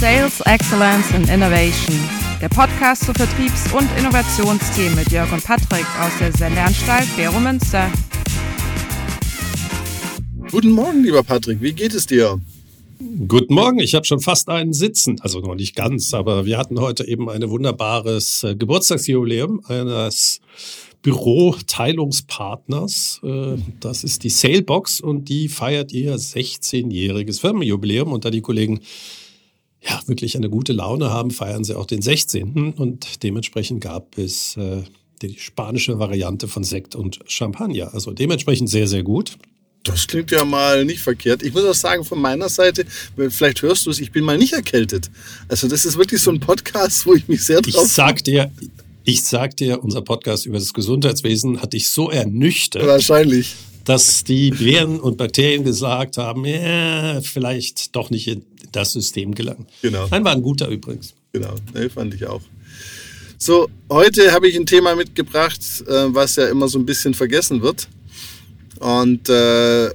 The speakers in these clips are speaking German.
Sales Excellence and Innovation, der Podcast zu Vertriebs- und Innovationsthemen mit Jörg und Patrick aus der Sendeanstalt Vero Münster. Guten Morgen, lieber Patrick, wie geht es dir? Guten Morgen, ich habe schon fast einen Sitzen, also noch nicht ganz, aber wir hatten heute eben ein wunderbares äh, Geburtstagsjubiläum eines Büroteilungspartners. Äh, das ist die Salebox und die feiert ihr 16-jähriges Firmenjubiläum und da die Kollegen ja wirklich eine gute Laune haben, feiern sie auch den 16. Und dementsprechend gab es äh, die spanische Variante von Sekt und Champagner. Also dementsprechend sehr, sehr gut. Das klingt ja mal nicht verkehrt. Ich muss auch sagen, von meiner Seite, vielleicht hörst du es, ich bin mal nicht erkältet. Also das ist wirklich so ein Podcast, wo ich mich sehr drauf... Ich sag dir, ich sag dir, unser Podcast über das Gesundheitswesen hat dich so ernüchtert. Wahrscheinlich. Dass die Viren und Bakterien gesagt haben, ja, vielleicht doch nicht das System gelangen. Genau. Nein, war ein guter übrigens. Genau, nee, fand ich auch. So, heute habe ich ein Thema mitgebracht, äh, was ja immer so ein bisschen vergessen wird. Und äh,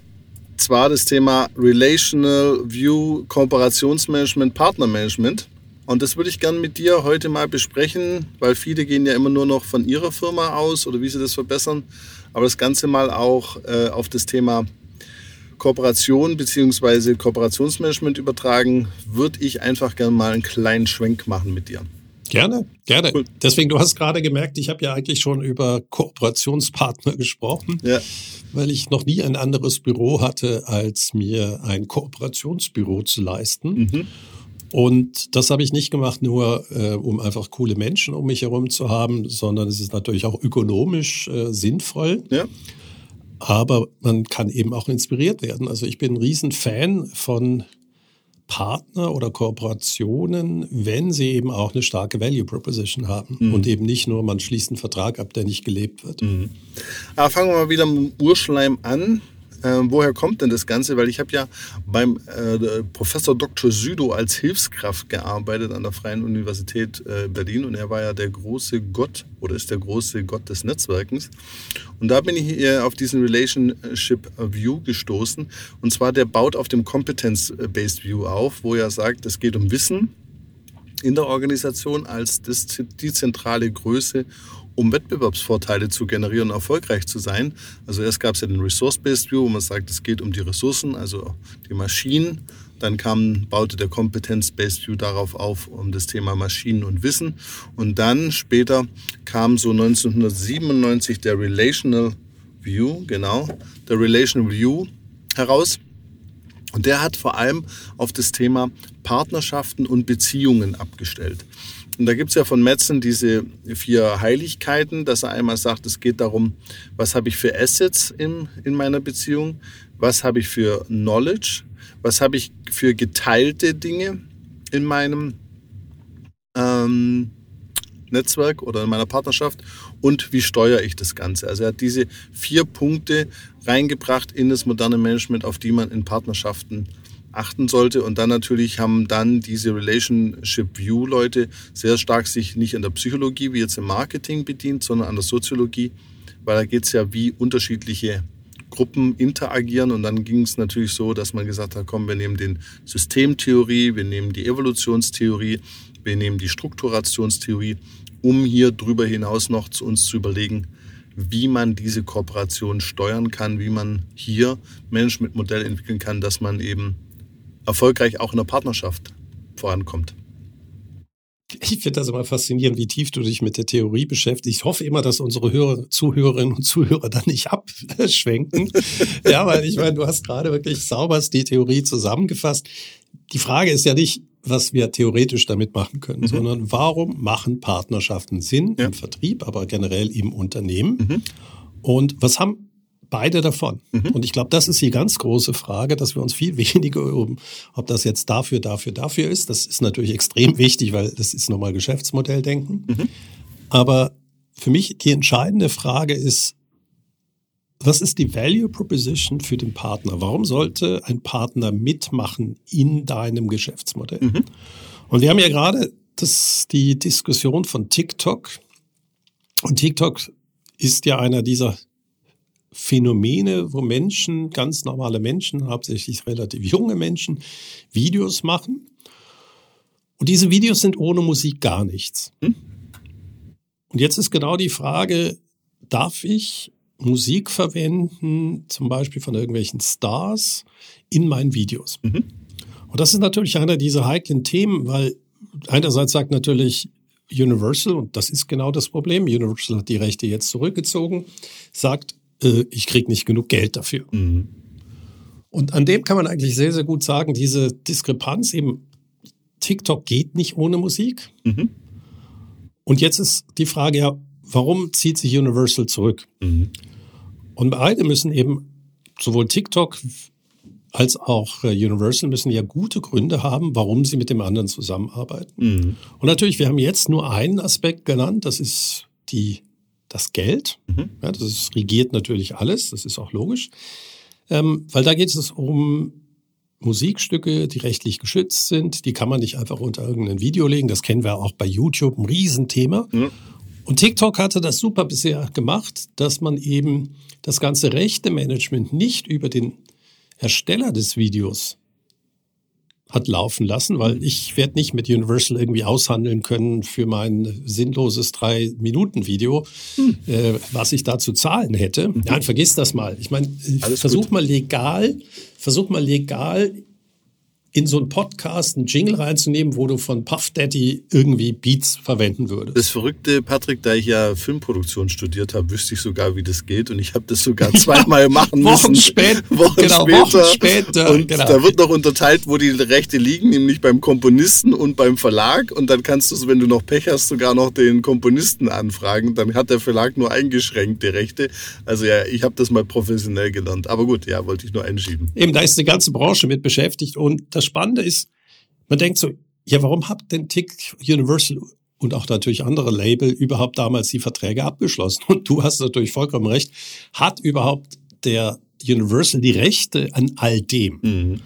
zwar das Thema Relational View, Kooperationsmanagement, Partnermanagement. Und das würde ich gerne mit dir heute mal besprechen, weil viele gehen ja immer nur noch von ihrer Firma aus oder wie sie das verbessern. Aber das Ganze mal auch äh, auf das Thema Kooperation bzw. Kooperationsmanagement übertragen, würde ich einfach gerne mal einen kleinen Schwenk machen mit dir. Gerne, gerne. Cool. Deswegen, du hast gerade gemerkt, ich habe ja eigentlich schon über Kooperationspartner gesprochen, ja. weil ich noch nie ein anderes Büro hatte, als mir ein Kooperationsbüro zu leisten. Mhm. Und das habe ich nicht gemacht, nur äh, um einfach coole Menschen um mich herum zu haben, sondern es ist natürlich auch ökonomisch äh, sinnvoll. Ja. Aber man kann eben auch inspiriert werden. Also ich bin ein Riesenfan von Partner oder Kooperationen, wenn sie eben auch eine starke Value Proposition haben mhm. und eben nicht nur, man schließt einen Vertrag ab, der nicht gelebt wird. Mhm. Aber fangen wir mal wieder mit dem Urschleim an. Äh, woher kommt denn das Ganze? Weil ich habe ja beim äh, Professor Dr. Südo als Hilfskraft gearbeitet an der Freien Universität äh, Berlin und er war ja der große Gott oder ist der große Gott des Netzwerkens. Und da bin ich auf diesen Relationship View gestoßen. Und zwar der baut auf dem Competence-Based View auf, wo er sagt, es geht um Wissen in der Organisation als das, die zentrale Größe um Wettbewerbsvorteile zu generieren, erfolgreich zu sein. Also erst gab es ja den Resource-Based View, wo man sagt, es geht um die Ressourcen, also die Maschinen. Dann kam, baute der Kompetenz-Based View darauf auf, um das Thema Maschinen und Wissen. Und dann später kam so 1997 der Relational View, genau, der Relational View heraus. Und der hat vor allem auf das Thema Partnerschaften und Beziehungen abgestellt. Und da gibt es ja von Metzen diese vier Heiligkeiten, dass er einmal sagt, es geht darum, was habe ich für Assets in, in meiner Beziehung, was habe ich für Knowledge, was habe ich für geteilte Dinge in meinem ähm, Netzwerk oder in meiner Partnerschaft? Und wie steuere ich das Ganze. Also er hat diese vier Punkte reingebracht in das moderne Management, auf die man in Partnerschaften achten sollte. Und dann natürlich haben dann diese Relationship View Leute sehr stark sich nicht an der Psychologie wie jetzt im Marketing bedient, sondern an der Soziologie, weil da geht es ja, wie unterschiedliche Gruppen interagieren. Und dann ging es natürlich so, dass man gesagt hat, komm, wir nehmen den Systemtheorie, wir nehmen die Evolutionstheorie, wir nehmen die Strukturationstheorie, um hier drüber hinaus noch zu uns zu überlegen, wie man diese Kooperation steuern kann, wie man hier Management-Modell entwickeln kann, dass man eben erfolgreich auch in der Partnerschaft vorankommt. Ich finde das immer faszinierend, wie tief du dich mit der Theorie beschäftigst. Ich hoffe immer, dass unsere Hörer, Zuhörerinnen und Zuhörer da nicht abschwenken. ja, weil ich meine, du hast gerade wirklich sauberst die Theorie zusammengefasst. Die Frage ist ja nicht, was wir theoretisch damit machen können, mhm. sondern warum machen Partnerschaften Sinn ja. im Vertrieb, aber generell im Unternehmen? Mhm. Und was haben beide davon. Mhm. Und ich glaube, das ist die ganz große Frage, dass wir uns viel weniger um, ob das jetzt dafür, dafür, dafür ist. Das ist natürlich extrem wichtig, weil das ist nochmal Geschäftsmodelldenken. Mhm. Aber für mich die entscheidende Frage ist, was ist die Value Proposition für den Partner? Warum sollte ein Partner mitmachen in deinem Geschäftsmodell? Mhm. Und wir haben ja gerade das, die Diskussion von TikTok. Und TikTok ist ja einer dieser Phänomene, wo Menschen, ganz normale Menschen, hauptsächlich relativ junge Menschen, Videos machen. Und diese Videos sind ohne Musik gar nichts. Hm? Und jetzt ist genau die Frage, darf ich Musik verwenden, zum Beispiel von irgendwelchen Stars, in meinen Videos? Mhm. Und das ist natürlich einer dieser heiklen Themen, weil einerseits sagt natürlich Universal, und das ist genau das Problem, Universal hat die Rechte jetzt zurückgezogen, sagt, äh, ich kriege nicht genug Geld dafür. Mhm. Und an dem kann man eigentlich sehr, sehr gut sagen, diese Diskrepanz eben, TikTok geht nicht ohne Musik. Mhm. Und jetzt ist die Frage ja, warum zieht sich Universal zurück? Mhm. Und beide müssen eben, sowohl TikTok als auch äh, Universal müssen ja gute Gründe haben, warum sie mit dem anderen zusammenarbeiten. Mhm. Und natürlich, wir haben jetzt nur einen Aspekt genannt, das ist die, das Geld. Mhm. Ja, das regiert natürlich alles, das ist auch logisch. Ähm, weil da geht es um Musikstücke, die rechtlich geschützt sind, die kann man nicht einfach unter irgendein Video legen. Das kennen wir auch bei YouTube, ein Riesenthema. Ja. Und TikTok hatte das super bisher gemacht, dass man eben das ganze Rechte-Management nicht über den Ersteller des Videos hat laufen lassen, weil ich werde nicht mit Universal irgendwie aushandeln können für mein sinnloses drei-Minuten-Video, Hm. äh, was ich da zu zahlen hätte. Nein, vergiss das mal. Ich meine, versuch gut. mal legal, versuch mal legal in so einen Podcast einen Jingle reinzunehmen, wo du von Puff Daddy irgendwie Beats verwenden würdest. Das Verrückte, Patrick, da ich ja Filmproduktion studiert habe, wüsste ich sogar, wie das geht. Und ich habe das sogar zweimal machen Wochen müssen. spät- Wochen genau, später. Wochen später, Und genau. da wird noch unterteilt, wo die Rechte liegen, nämlich beim Komponisten und beim Verlag. Und dann kannst du, wenn du noch Pech hast, sogar noch den Komponisten anfragen. Dann hat der Verlag nur eingeschränkte Rechte. Also ja, ich habe das mal professionell gelernt. Aber gut, ja, wollte ich nur einschieben. Eben, da ist die ganze Branche mit beschäftigt. Und das Spannende ist, man denkt so, ja, warum hat denn Tick Universal und auch natürlich andere Label überhaupt damals die Verträge abgeschlossen? Und du hast natürlich vollkommen recht. Hat überhaupt der Universal die Rechte an all dem? Mhm.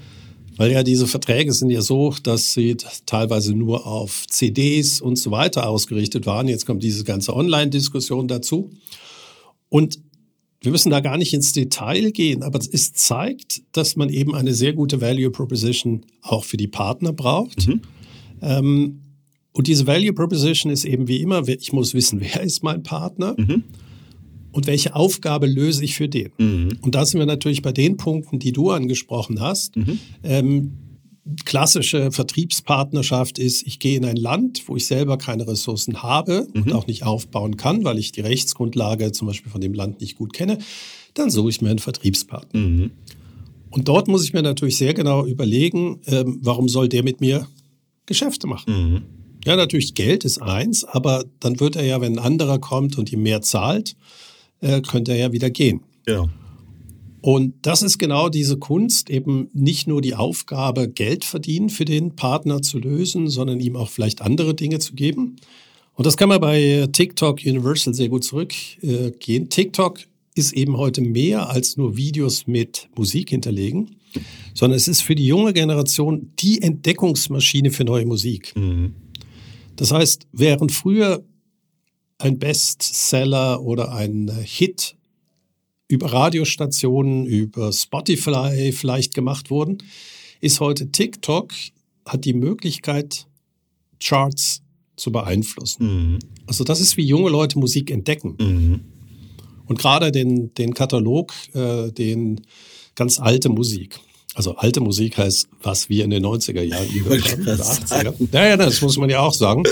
Weil ja diese Verträge sind ja so, dass sie teilweise nur auf CDs und so weiter ausgerichtet waren. Jetzt kommt diese ganze Online-Diskussion dazu. Und wir müssen da gar nicht ins Detail gehen, aber es zeigt, dass man eben eine sehr gute Value Proposition auch für die Partner braucht. Mhm. Ähm, und diese Value Proposition ist eben wie immer, ich muss wissen, wer ist mein Partner Mhm. und welche Aufgabe löse ich für den. Mhm. Und da sind wir natürlich bei den Punkten, die du angesprochen hast. Mhm. Ähm, klassische Vertriebspartnerschaft ist, ich gehe in ein Land, wo ich selber keine Ressourcen habe Mhm. und auch nicht aufbauen kann, weil ich die Rechtsgrundlage zum Beispiel von dem Land nicht gut kenne, dann suche ich mir einen Vertriebspartner. Mhm. Und dort muss ich mir natürlich sehr genau überlegen, ähm, warum soll der mit mir Geschäfte machen? Mhm. Ja, natürlich Geld ist eins, aber dann wird er ja, wenn ein anderer kommt und ihm mehr zahlt, äh, könnte er ja wieder gehen. Genau. Und das ist genau diese Kunst, eben nicht nur die Aufgabe, Geld verdienen für den Partner zu lösen, sondern ihm auch vielleicht andere Dinge zu geben. Und das kann man bei TikTok Universal sehr gut zurückgehen. TikTok ist eben heute mehr als nur Videos mit Musik hinterlegen, sondern es ist für die junge Generation die Entdeckungsmaschine für neue Musik. Mhm. Das heißt, während früher ein Bestseller oder ein Hit über Radiostationen, über Spotify vielleicht gemacht wurden, ist heute TikTok, hat die Möglichkeit, Charts zu beeinflussen. Mhm. Also das ist, wie junge Leute Musik entdecken. Mhm. Und gerade den, den Katalog, äh, den ganz alte Musik. Also alte Musik heißt, was wir in den 90er Jahren gehört haben, oder 80er. Ja, ja, das muss man ja auch sagen.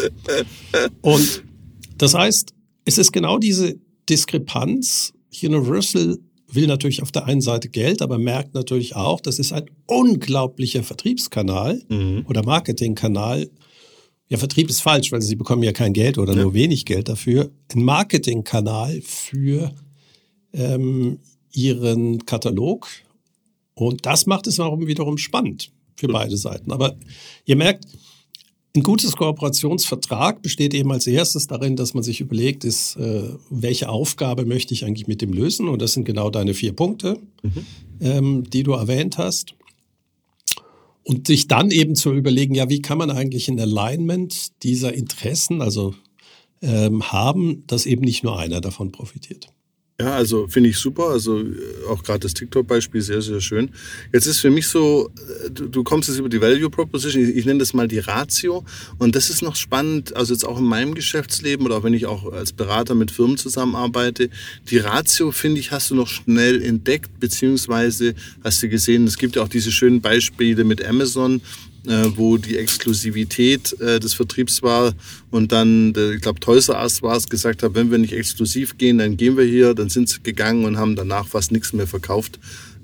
Und das heißt, es ist genau diese Diskrepanz. Universal will natürlich auf der einen Seite Geld, aber merkt natürlich auch, das ist ein unglaublicher Vertriebskanal Mhm. oder Marketingkanal. Ja, Vertrieb ist falsch, weil sie bekommen ja kein Geld oder nur wenig Geld dafür. Ein Marketingkanal für ähm, ihren Katalog. Und das macht es warum wiederum spannend für beide Seiten. Aber ihr merkt, ein gutes Kooperationsvertrag besteht eben als erstes darin, dass man sich überlegt, ist, äh, welche Aufgabe möchte ich eigentlich mit dem lösen? Und das sind genau deine vier Punkte, ähm, die du erwähnt hast. Und sich dann eben zu überlegen, ja, wie kann man eigentlich ein Alignment dieser Interessen, also ähm, haben, dass eben nicht nur einer davon profitiert. Ja, also finde ich super. Also äh, auch gerade das TikTok-Beispiel sehr, sehr schön. Jetzt ist für mich so, äh, du, du kommst jetzt über die Value Proposition, ich, ich, nenne das mal die Ratio. Und das ist noch spannend, also jetzt auch in meinem Geschäftsleben oder auch wenn ich auch als Berater mit Firmen zusammenarbeite. Die Ratio, finde ich, hast du noch schnell entdeckt, beziehungsweise hast du gesehen, es gibt ja auch diese schönen Beispiele mit Amazon, äh, wo die Exklusivität äh, des Vertriebs war und dann, der, ich glaube, Toys R Us war es, gesagt hat, wenn wir nicht exklusiv gehen, dann gehen wir hier. Dann sind sie gegangen und haben danach fast nichts mehr verkauft.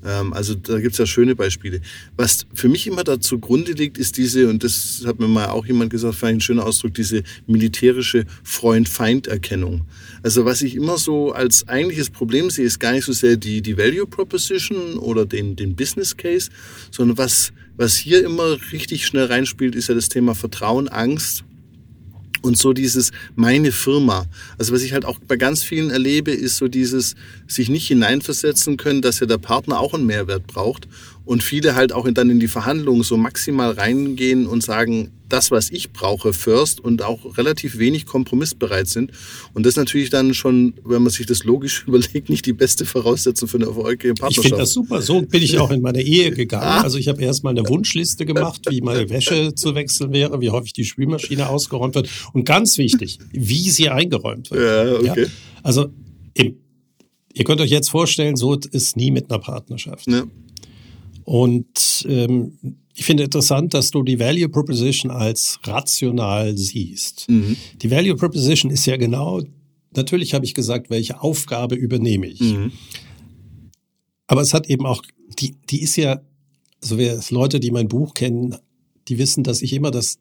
Ähm, also da gibt's ja schöne Beispiele. Was für mich immer da zugrunde liegt, ist diese, und das hat mir mal auch jemand gesagt, vielleicht ein schöner Ausdruck, diese militärische Freund-Feind-Erkennung. Also was ich immer so als eigentliches Problem sehe, ist gar nicht so sehr die, die Value Proposition oder den, den Business Case, sondern was, was hier immer richtig schnell reinspielt, ist ja das Thema Vertrauen, Angst und so dieses meine Firma. Also was ich halt auch bei ganz vielen erlebe, ist so dieses sich nicht hineinversetzen können, dass ja der Partner auch einen Mehrwert braucht und viele halt auch dann in die Verhandlungen so maximal reingehen und sagen, das, was ich brauche, first und auch relativ wenig kompromissbereit sind. Und das natürlich dann schon, wenn man sich das logisch überlegt, nicht die beste Voraussetzung für eine erfolgreiche Partnerschaft. Ich finde das super. So bin ich auch in meine Ehe gegangen. Ah. Also ich habe erstmal eine Wunschliste gemacht, wie meine Wäsche zu wechseln wäre, wie häufig die Spülmaschine ausgeräumt wird und ganz wichtig, wie sie eingeräumt wird. Ja, okay. Ja? Also im, ihr könnt euch jetzt vorstellen, so ist nie mit einer Partnerschaft. Ja. Und ähm, ich finde interessant, dass du die Value Proposition als rational siehst. Mhm. Die Value Proposition ist ja genau, natürlich habe ich gesagt, welche Aufgabe übernehme ich. Mhm. Aber es hat eben auch, die, die ist ja, also wer Leute, die mein Buch kennen, die wissen, dass ich immer das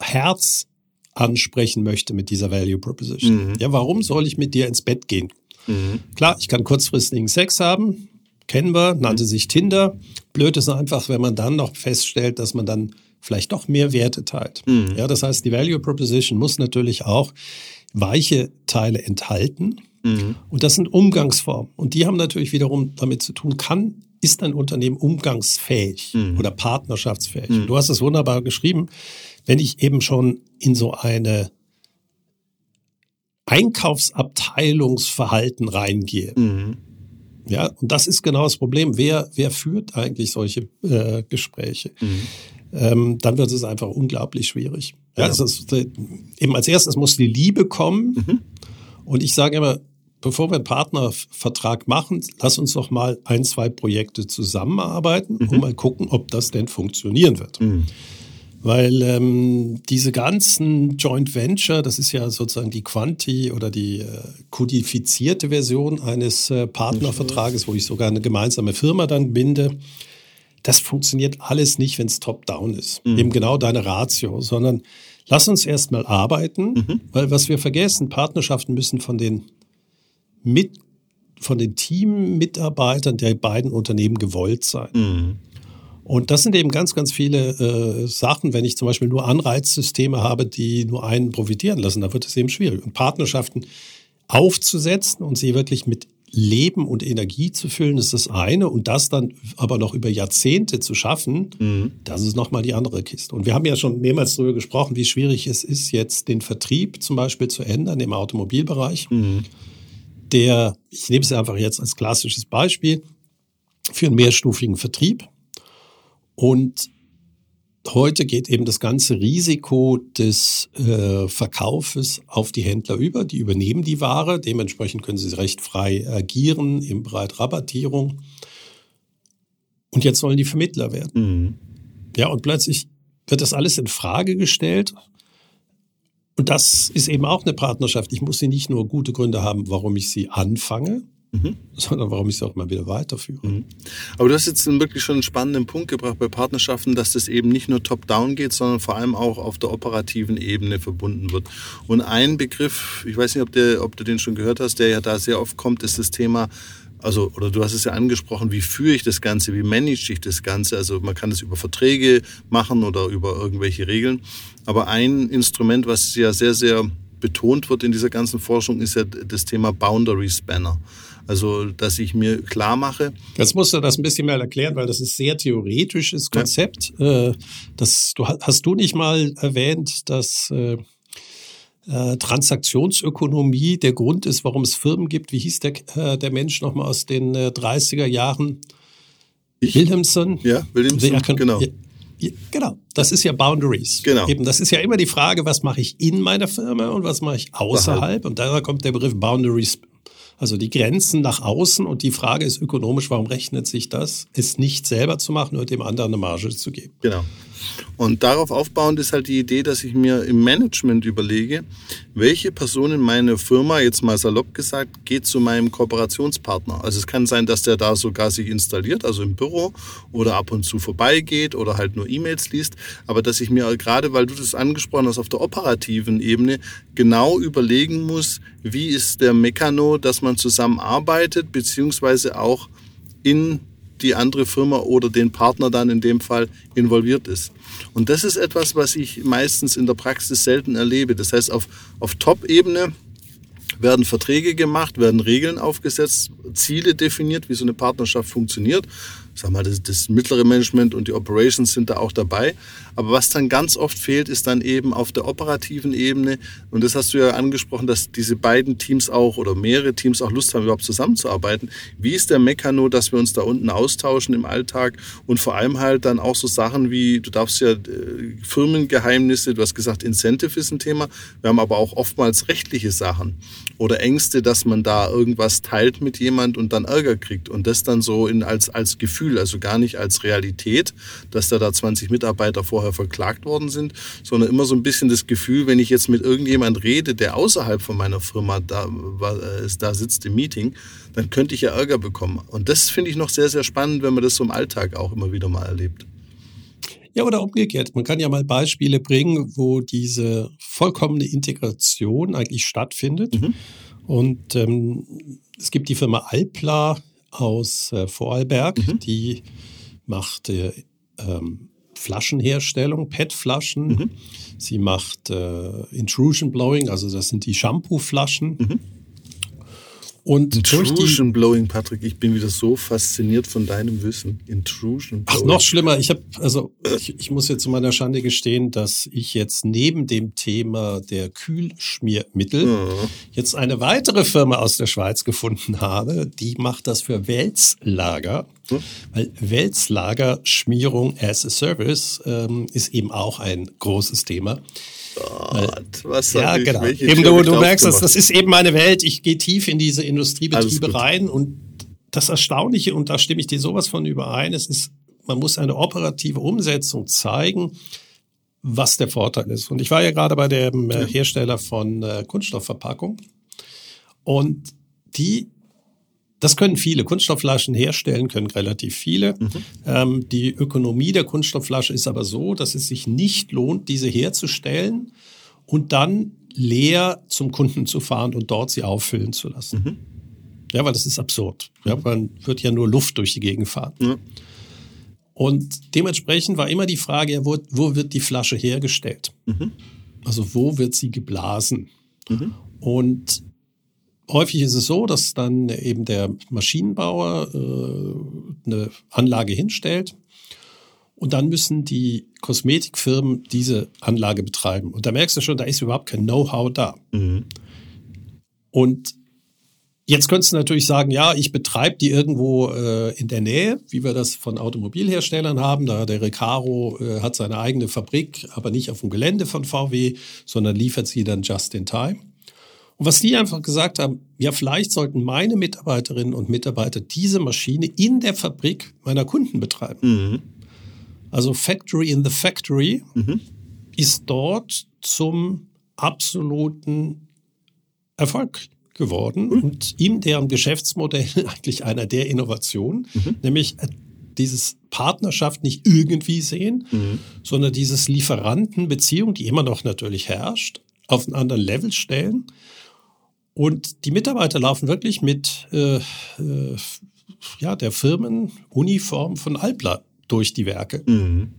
Herz ansprechen möchte mit dieser Value Proposition. Mhm. Ja, warum soll ich mit dir ins Bett gehen? Mhm. Klar, ich kann kurzfristigen Sex haben, wir, nannte sich Tinder. Blöd ist einfach, wenn man dann noch feststellt, dass man dann vielleicht doch mehr Werte teilt. Mhm. Ja, das heißt, die Value Proposition muss natürlich auch weiche Teile enthalten. Mhm. Und das sind Umgangsformen. Und die haben natürlich wiederum damit zu tun, kann, ist ein Unternehmen umgangsfähig mhm. oder partnerschaftsfähig? Mhm. Du hast es wunderbar geschrieben. Wenn ich eben schon in so eine Einkaufsabteilungsverhalten reingehe, mhm. Ja, und das ist genau das Problem. Wer, wer führt eigentlich solche äh, Gespräche? Mhm. Ähm, dann wird es einfach unglaublich schwierig. Ja, ja. Ist, äh, eben als erstes muss die Liebe kommen. Mhm. Und ich sage immer, bevor wir einen Partnervertrag machen, lass uns doch mal ein, zwei Projekte zusammenarbeiten mhm. und mal gucken, ob das denn funktionieren wird. Mhm. Weil ähm, diese ganzen Joint Venture, das ist ja sozusagen die Quanti oder die äh, kodifizierte Version eines äh, Partnervertrages, wo ich sogar eine gemeinsame Firma dann binde. Das funktioniert alles nicht, wenn es top-down ist. Mhm. Eben genau deine Ratio, sondern lass uns erstmal arbeiten, mhm. weil was wir vergessen, Partnerschaften müssen von den mit von den Teammitarbeitern der beiden Unternehmen gewollt sein. Mhm. Und das sind eben ganz, ganz viele äh, Sachen. Wenn ich zum Beispiel nur Anreizsysteme habe, die nur einen profitieren lassen, dann wird es eben schwierig. Und Partnerschaften aufzusetzen und sie wirklich mit Leben und Energie zu füllen, ist das eine. Und das dann aber noch über Jahrzehnte zu schaffen, mhm. das ist nochmal die andere Kiste. Und wir haben ja schon mehrmals darüber gesprochen, wie schwierig es ist, jetzt den Vertrieb zum Beispiel zu ändern im Automobilbereich. Mhm. Der, ich nehme es einfach jetzt als klassisches Beispiel, für einen mehrstufigen Vertrieb und heute geht eben das ganze Risiko des äh, Verkaufes auf die Händler über. Die übernehmen die Ware. Dementsprechend können sie recht frei agieren im Bereich Rabattierung. Und jetzt sollen die Vermittler werden. Mhm. Ja, und plötzlich wird das alles in Frage gestellt. Und das ist eben auch eine Partnerschaft. Ich muss sie nicht nur gute Gründe haben, warum ich sie anfange, Mhm. sondern warum ich es auch mal wieder weiterführe. Mhm. Aber du hast jetzt wirklich schon einen spannenden Punkt gebracht bei Partnerschaften, dass das eben nicht nur top-down geht, sondern vor allem auch auf der operativen Ebene verbunden wird. Und ein Begriff, ich weiß nicht, ob, der, ob du den schon gehört hast, der ja da sehr oft kommt, ist das Thema also, oder du hast es ja angesprochen, wie führe ich das Ganze, wie manage ich das Ganze? Also man kann das über Verträge machen oder über irgendwelche Regeln. Aber ein Instrument, was ja sehr, sehr betont wird in dieser ganzen Forschung, ist ja das Thema Boundary Spanner. Also, dass ich mir klar mache. Jetzt musst du das ein bisschen mehr erklären, weil das ist sehr theoretisches Konzept. Ja. Äh, das du, hast du nicht mal erwähnt, dass äh, äh, Transaktionsökonomie der Grund ist, warum es Firmen gibt. Wie hieß der, der Mensch nochmal aus den äh, 30er Jahren? Ich? Williamson? Ja, Williamson, Ja, genau. Ja, genau, das ist ja Boundaries. Genau. Eben, das ist ja immer die Frage, was mache ich in meiner Firma und was mache ich außerhalb. Und da kommt der Begriff Boundaries, also die Grenzen nach außen. Und die Frage ist ökonomisch, warum rechnet sich das, es nicht selber zu machen und dem anderen eine Marge zu geben? Genau. Und darauf aufbauend ist halt die Idee, dass ich mir im Management überlege, welche Person in meiner Firma, jetzt mal salopp gesagt, geht zu meinem Kooperationspartner. Also es kann sein, dass der da sogar sich installiert, also im Büro oder ab und zu vorbeigeht oder halt nur E-Mails liest. Aber dass ich mir gerade, weil du das angesprochen hast, auf der operativen Ebene genau überlegen muss, wie ist der Mekano, dass man zusammenarbeitet, beziehungsweise auch in die andere Firma oder den Partner dann in dem Fall involviert ist. Und das ist etwas, was ich meistens in der Praxis selten erlebe. Das heißt, auf, auf Top-Ebene werden Verträge gemacht, werden Regeln aufgesetzt, Ziele definiert, wie so eine Partnerschaft funktioniert. Sag mal, das, das mittlere Management und die Operations sind da auch dabei. Aber was dann ganz oft fehlt, ist dann eben auf der operativen Ebene, und das hast du ja angesprochen, dass diese beiden Teams auch oder mehrere Teams auch Lust haben, überhaupt zusammenzuarbeiten. Wie ist der Mekano, dass wir uns da unten austauschen im Alltag und vor allem halt dann auch so Sachen wie, du darfst ja äh, Firmengeheimnisse, du hast gesagt, Incentive ist ein Thema. Wir haben aber auch oftmals rechtliche Sachen oder Ängste, dass man da irgendwas teilt mit jemand und dann Ärger kriegt und das dann so in, als, als Gefühl, also gar nicht als Realität, dass da da 20 Mitarbeiter vorher verklagt worden sind, sondern immer so ein bisschen das Gefühl, wenn ich jetzt mit irgendjemand rede, der außerhalb von meiner Firma da, äh, da sitzt im Meeting, dann könnte ich ja Ärger bekommen. Und das finde ich noch sehr, sehr spannend, wenn man das so im Alltag auch immer wieder mal erlebt. Ja, oder umgekehrt. Man kann ja mal Beispiele bringen, wo diese vollkommene Integration eigentlich stattfindet. Mhm. Und ähm, es gibt die Firma Alpla aus äh, Vorarlberg, Mhm. die macht äh, ähm, Flaschenherstellung, PET-Flaschen. Mhm. Sie macht äh, Intrusion Blowing, also das sind die Shampoo-Flaschen. Mhm. Und Intrusion Blowing, Patrick, ich bin wieder so fasziniert von deinem Wissen. Intrusion Ach, Blowing. noch schlimmer. Ich habe, also ich, ich muss jetzt zu meiner Schande gestehen, dass ich jetzt neben dem Thema der Kühlschmiermittel Ja. jetzt eine weitere Firma aus der Schweiz gefunden habe, die macht das für Wälzlager. Hm. Weil Wälzlagerschmierung as a Service ähm, ist eben auch ein großes Thema. Gott, was Ja, ich, genau. Eben du, du merkst, das, das ist eben meine Welt. Ich gehe tief in diese Industriebetriebe rein und das Erstaunliche, und da stimme ich dir sowas von überein, es ist, man muss eine operative Umsetzung zeigen, was der Vorteil ist. Und ich war ja gerade bei dem äh, Hersteller von äh, Kunststoffverpackung und die das können viele. Kunststoffflaschen herstellen können relativ viele. Ähm, die Ökonomie der Kunststoffflasche ist aber so, dass es sich nicht lohnt, diese herzustellen und dann leer zum Kunden zu fahren und dort sie auffüllen zu lassen. Ja, weil das ist absurd. Ja, man wird ja nur Luft durch die Gegend fahren. Ja. Und dementsprechend war immer die Frage, ja, wo, wo wird die Flasche hergestellt? Also wo wird sie geblasen? Und häufig ist es so, dass dann eben der Maschinenbauer äh, eine Anlage hinstellt und dann müssen die Kosmetikfirmen diese Anlage betreiben. Und da merkst du schon, da ist überhaupt kein Know-how da. Mhm. Und jetzt könntest du natürlich sagen, ja, ich betreibe die irgendwo äh, in der Nähe, wie wir das von Automobilherstellern haben. Da der Recaro äh, hat seine eigene Fabrik, aber nicht auf dem Gelände von VW, sondern liefert sie dann just in time. Und was die einfach gesagt haben, ja, vielleicht sollten meine Mitarbeiterinnen und Mitarbeiter diese Maschine in der Fabrik meiner Kunden betreiben. Mhm. Also Factory in the Factory Mhm. ist dort zum absoluten Erfolg geworden und in deren Geschäftsmodell eigentlich einer der Innovationen, nämlich äh, dieses Partnerschaft nicht irgendwie sehen, sondern dieses Lieferantenbeziehung, die immer noch natürlich herrscht, auf einen anderen Level stellen. Und die Mitarbeiter laufen wirklich mit äh, äh, ja, der Firmenuniform von Alpla durch die Werke. Mhm.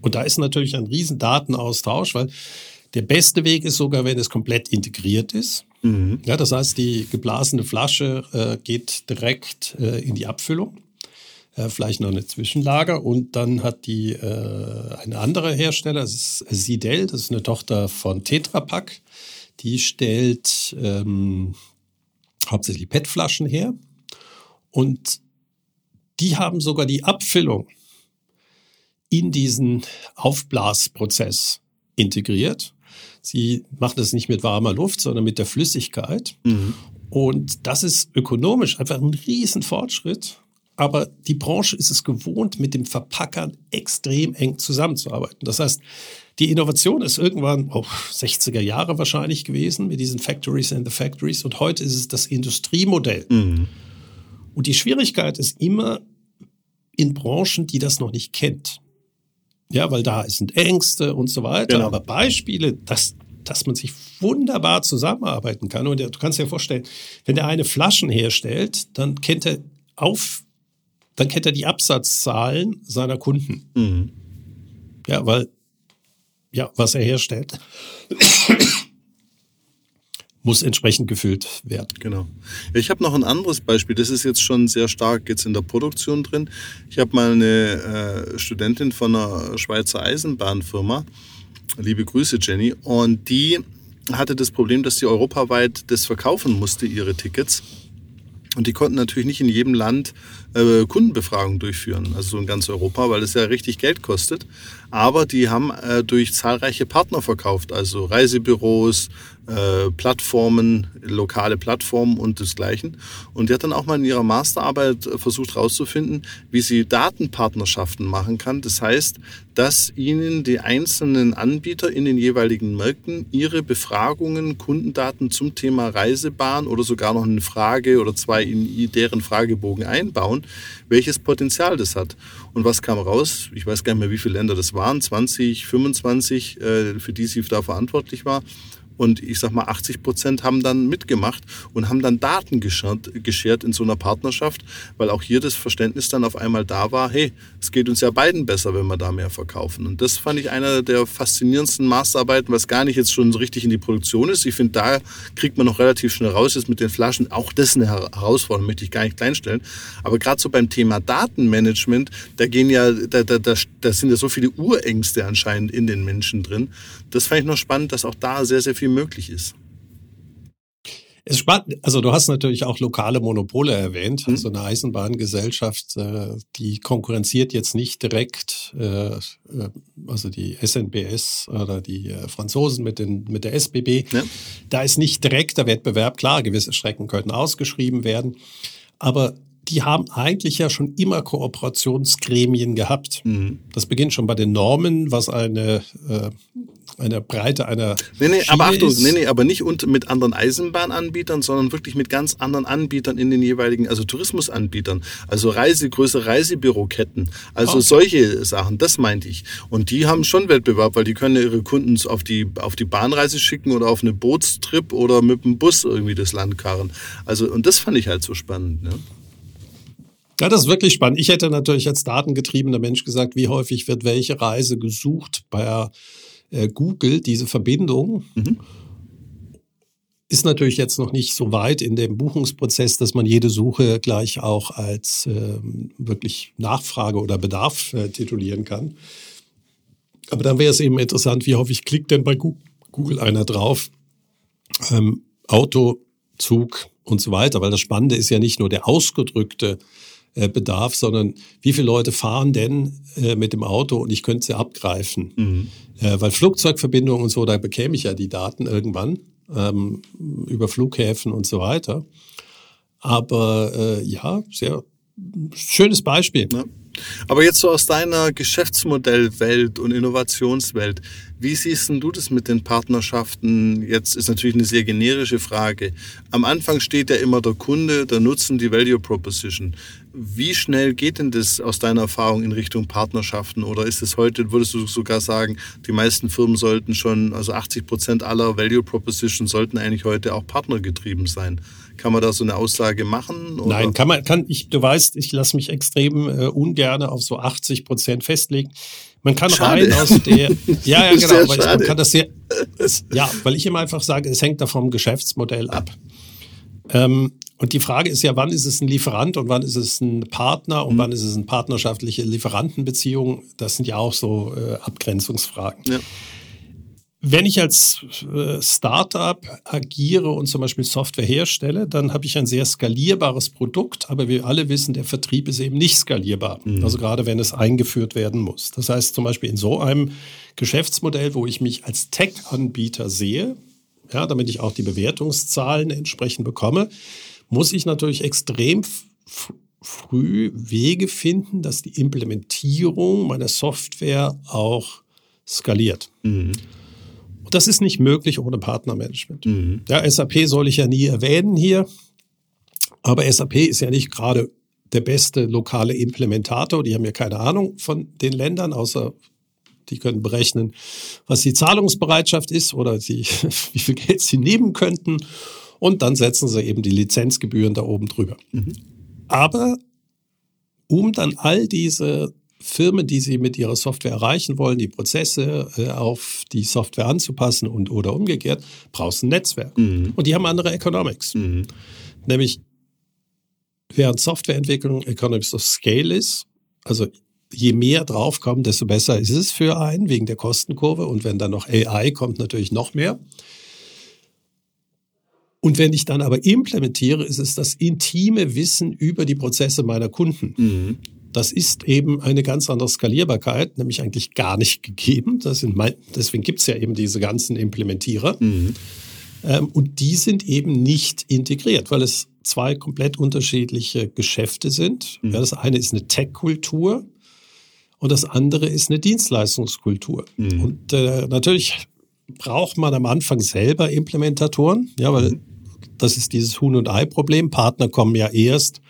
Und da ist natürlich ein riesen Datenaustausch, weil der beste Weg ist sogar, wenn es komplett integriert ist. Mhm. Ja, das heißt, die geblasene Flasche äh, geht direkt äh, in die Abfüllung. Äh, vielleicht noch eine Zwischenlager und dann hat die äh, eine andere Hersteller, das ist Sidel, das ist eine Tochter von Tetra Pak. Die stellt ähm, hauptsächlich PET-Flaschen her und die haben sogar die Abfüllung in diesen Aufblasprozess integriert. Sie machen das nicht mit warmer Luft, sondern mit der Flüssigkeit. Mhm. Und das ist ökonomisch einfach ein Riesenfortschritt. Aber die Branche ist es gewohnt, mit dem Verpackern extrem eng zusammenzuarbeiten. Das heißt, die Innovation ist irgendwann oh, 60er Jahre wahrscheinlich gewesen mit diesen Factories in the Factories. Und heute ist es das Industriemodell. Mhm. Und die Schwierigkeit ist immer in Branchen, die das noch nicht kennt. Ja, weil da sind Ängste und so weiter. Genau. Aber Beispiele, dass, dass man sich wunderbar zusammenarbeiten kann. Und du kannst dir vorstellen, wenn der eine Flaschen herstellt, dann kennt er auf, dann kennt er die Absatzzahlen seiner Kunden. Mhm. Ja, weil, ja, was er herstellt muss entsprechend gefüllt werden. Genau. Ich habe noch ein anderes Beispiel. Das ist jetzt schon sehr stark jetzt in der Produktion drin. Ich habe mal eine äh, Studentin von einer Schweizer Eisenbahnfirma. Liebe Grüße, Jenny. Und die hatte das Problem, dass sie europaweit das verkaufen musste, ihre Tickets. Und die konnten natürlich nicht in jedem Land äh, Kundenbefragungen durchführen, also so in ganz Europa, weil es ja richtig Geld kostet. Aber die haben äh, durch zahlreiche Partner verkauft, also Reisebüros, äh, Plattformen, lokale Plattformen und desgleichen. Und die hat dann auch mal in ihrer Masterarbeit äh, versucht herauszufinden, wie sie Datenpartnerschaften machen kann. Das heißt, dass ihnen die einzelnen Anbieter in den jeweiligen Märkten ihre Befragungen, Kundendaten zum Thema Reisebahn oder sogar noch eine Frage oder zwei in deren Fragebogen einbauen, welches Potenzial das hat. Und was kam raus? Ich weiß gar nicht mehr, wie viele Länder das waren, 20, 25, äh, für die sie da verantwortlich war. Und ich sag mal, 80 Prozent haben dann mitgemacht und haben dann Daten geschert in so einer Partnerschaft, weil auch hier das Verständnis dann auf einmal da war, hey, es geht uns ja beiden besser, wenn wir da mehr verkaufen. Und das fand ich einer der faszinierendsten Masterarbeiten, was gar nicht jetzt schon so richtig in die Produktion ist. Ich finde, da kriegt man noch relativ schnell raus, ist mit den Flaschen auch das eine Herausforderung, möchte ich gar nicht kleinstellen. Aber gerade so beim Thema Datenmanagement, da gehen ja, da, da, da, da sind ja so viele Urängste anscheinend in den Menschen drin. Das fand ich noch spannend, dass auch da sehr, sehr viel möglich ist. Es ist spannend. Also du hast natürlich auch lokale Monopole erwähnt. Mhm. Also eine Eisenbahngesellschaft, äh, die konkurrenziert jetzt nicht direkt, äh, äh also die SNBS oder die Franzosen mit, den, mit der SBB. Ja. Da ist nicht direkter Wettbewerb. Klar, gewisse Strecken könnten ausgeschrieben werden. Aber die haben eigentlich ja schon immer Kooperationsgremien gehabt. Mhm. Das beginnt schon bei den Normen, was eine, äh, eine Breite einer. Nee, nee, aber Achtung, nee, nee, aber nicht und mit anderen Eisenbahnanbietern, sondern wirklich mit ganz anderen Anbietern in den jeweiligen, also Tourismusanbietern, also Reise, größere Reisebüroketten, also oh. solche Sachen, das meinte ich. Und die haben schon Wettbewerb, weil die können ihre Kunden auf die, auf die Bahnreise schicken oder auf eine Bootstrip oder mit dem Bus irgendwie das Land karren. Also, und das fand ich halt so spannend, ne? Ja, das ist wirklich spannend. Ich hätte natürlich als datengetriebener Mensch gesagt, wie häufig wird welche Reise gesucht bei äh, Google, diese Verbindung. Mhm. Ist natürlich jetzt noch nicht so weit in dem Buchungsprozess, dass man jede Suche gleich auch als äh, wirklich Nachfrage oder Bedarf äh, titulieren kann. Aber dann wäre es eben interessant, wie häufig klickt denn bei Google einer drauf? Ähm, Auto, Zug und so weiter, weil das Spannende ist ja nicht nur der ausgedrückte äh, Bedarf, sondern wie viele Leute fahren denn äh, mit dem Auto und ich könnte sie abgreifen. Mhm. Äh, weil Flugzeugverbindungen und so, da bekäme ich ja die Daten irgendwann ähm, über Flughäfen und so weiter. Aber äh, ja, sehr schönes Beispiel. Ja. Aber jetzt so aus deiner Geschäftsmodellwelt und Innovationswelt, wie siehst du das mit den Partnerschaften? Jetzt ist natürlich eine sehr generische Frage. Am Anfang steht ja immer der Kunde, der Nutzen, die Value Proposition. Wie schnell geht denn das aus deiner Erfahrung in Richtung Partnerschaften? Oder ist es heute, würdest du sogar sagen, die meisten Firmen sollten schon, also 80 Prozent aller Value Proposition sollten eigentlich heute auch partnergetrieben sein? Kann man da so eine Aussage machen? Oder? Nein, kann man, kann ich, du weißt, ich lasse mich extrem äh, ungern auf so 80 Prozent festlegen. Man kann schade. rein aus der, ja, ja, genau, aber man kann das sehr, ja, weil ich immer einfach sage, es hängt da vom Geschäftsmodell ab. Ähm, und die Frage ist ja, wann ist es ein Lieferant und wann ist es ein Partner und mhm. wann ist es eine partnerschaftliche Lieferantenbeziehung? Das sind ja auch so äh, Abgrenzungsfragen. Ja. Wenn ich als äh, Startup agiere und zum Beispiel Software herstelle, dann habe ich ein sehr skalierbares Produkt, aber wir alle wissen, der Vertrieb ist eben nicht skalierbar. Mhm. Also gerade wenn es eingeführt werden muss. Das heißt zum Beispiel in so einem Geschäftsmodell, wo ich mich als Tech-Anbieter sehe, ja, damit ich auch die Bewertungszahlen entsprechend bekomme, muss ich natürlich extrem früh Wege finden, dass die Implementierung meiner Software auch skaliert. Mhm. Das ist nicht möglich ohne Partnermanagement. Mhm. Ja, SAP soll ich ja nie erwähnen hier, aber SAP ist ja nicht gerade der beste lokale Implementator. Die haben ja keine Ahnung von den Ländern, außer die können berechnen, was die Zahlungsbereitschaft ist oder die, wie viel Geld sie nehmen könnten. Und dann setzen sie eben die Lizenzgebühren da oben drüber. Mhm. Aber um dann all diese Firmen, die sie mit ihrer Software erreichen wollen, die Prozesse äh, auf die Software anzupassen und oder umgekehrt, brauchst ein Netzwerk. Mhm. Und die haben andere Economics. Mhm. Nämlich, während Softwareentwicklung Economics of Scale ist, also je mehr draufkommen, desto besser ist es für einen wegen der Kostenkurve. Und wenn dann noch AI kommt, natürlich noch mehr. Und wenn ich dann aber implementiere, ist es das intime Wissen über die Prozesse meiner Kunden. Mhm. Das ist eben eine ganz andere Skalierbarkeit, nämlich eigentlich gar nicht gegeben. Mein, deswegen gibt es ja eben diese ganzen Implementierer. Mhm. Ähm, und die sind eben nicht integriert, weil es zwei komplett unterschiedliche Geschäfte sind. Mhm. Ja, das eine ist eine Tech-Kultur und das andere ist eine Dienstleistungskultur. Mhm. Und äh, natürlich braucht man am Anfang selber Implementatoren, ja, weil mhm. das ist dieses Huhn- und Ei-Problem. Partner kommen ja erst,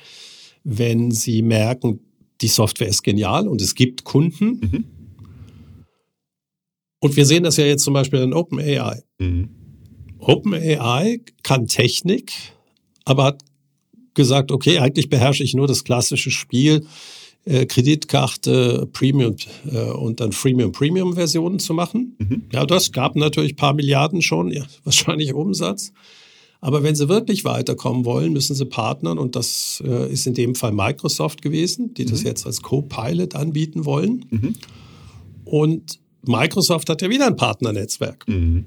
wenn sie merken, die Software ist genial und es gibt Kunden. Mhm. Und wir sehen das ja jetzt zum Beispiel in OpenAI. Mhm. OpenAI kann Technik, aber hat gesagt, okay, eigentlich beherrsche ich nur das klassische Spiel, äh, Kreditkarte, Premium äh, und dann Freemium Premium Versionen zu machen. Mhm. Ja, das gab natürlich ein paar Milliarden schon, ja, wahrscheinlich Umsatz. Aber wenn Sie wirklich weiterkommen wollen, müssen Sie partnern und das äh, ist in dem Fall Microsoft gewesen, die das mhm. jetzt als Co-Pilot anbieten wollen. Mhm. Und Microsoft hat ja wieder ein Partnernetzwerk. Mhm.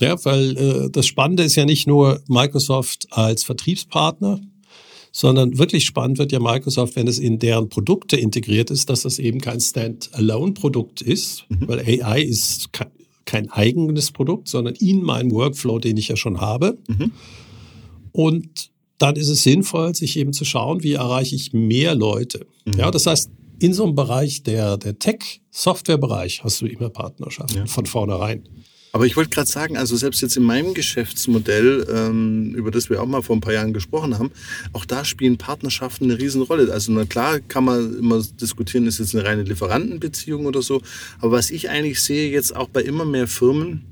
Ja, weil äh, das Spannende ist ja nicht nur Microsoft als Vertriebspartner, sondern wirklich spannend wird ja Microsoft, wenn es in deren Produkte integriert ist, dass das eben kein Stand-alone-Produkt ist, mhm. weil AI ist kein eigenes Produkt, sondern in meinem Workflow, den ich ja schon habe. Mhm. Und dann ist es sinnvoll, sich eben zu schauen, wie erreiche ich mehr Leute. Mhm. Ja, das heißt, in so einem Bereich, der, der Tech-Software-Bereich, hast du immer Partnerschaften ja. von vornherein. Aber ich wollte gerade sagen, also selbst jetzt in meinem Geschäftsmodell, ähm, über das wir auch mal vor ein paar Jahren gesprochen haben, auch da spielen Partnerschaften eine Riesenrolle. Also na klar kann man immer diskutieren, ist jetzt eine reine Lieferantenbeziehung oder so. Aber was ich eigentlich sehe jetzt auch bei immer mehr Firmen,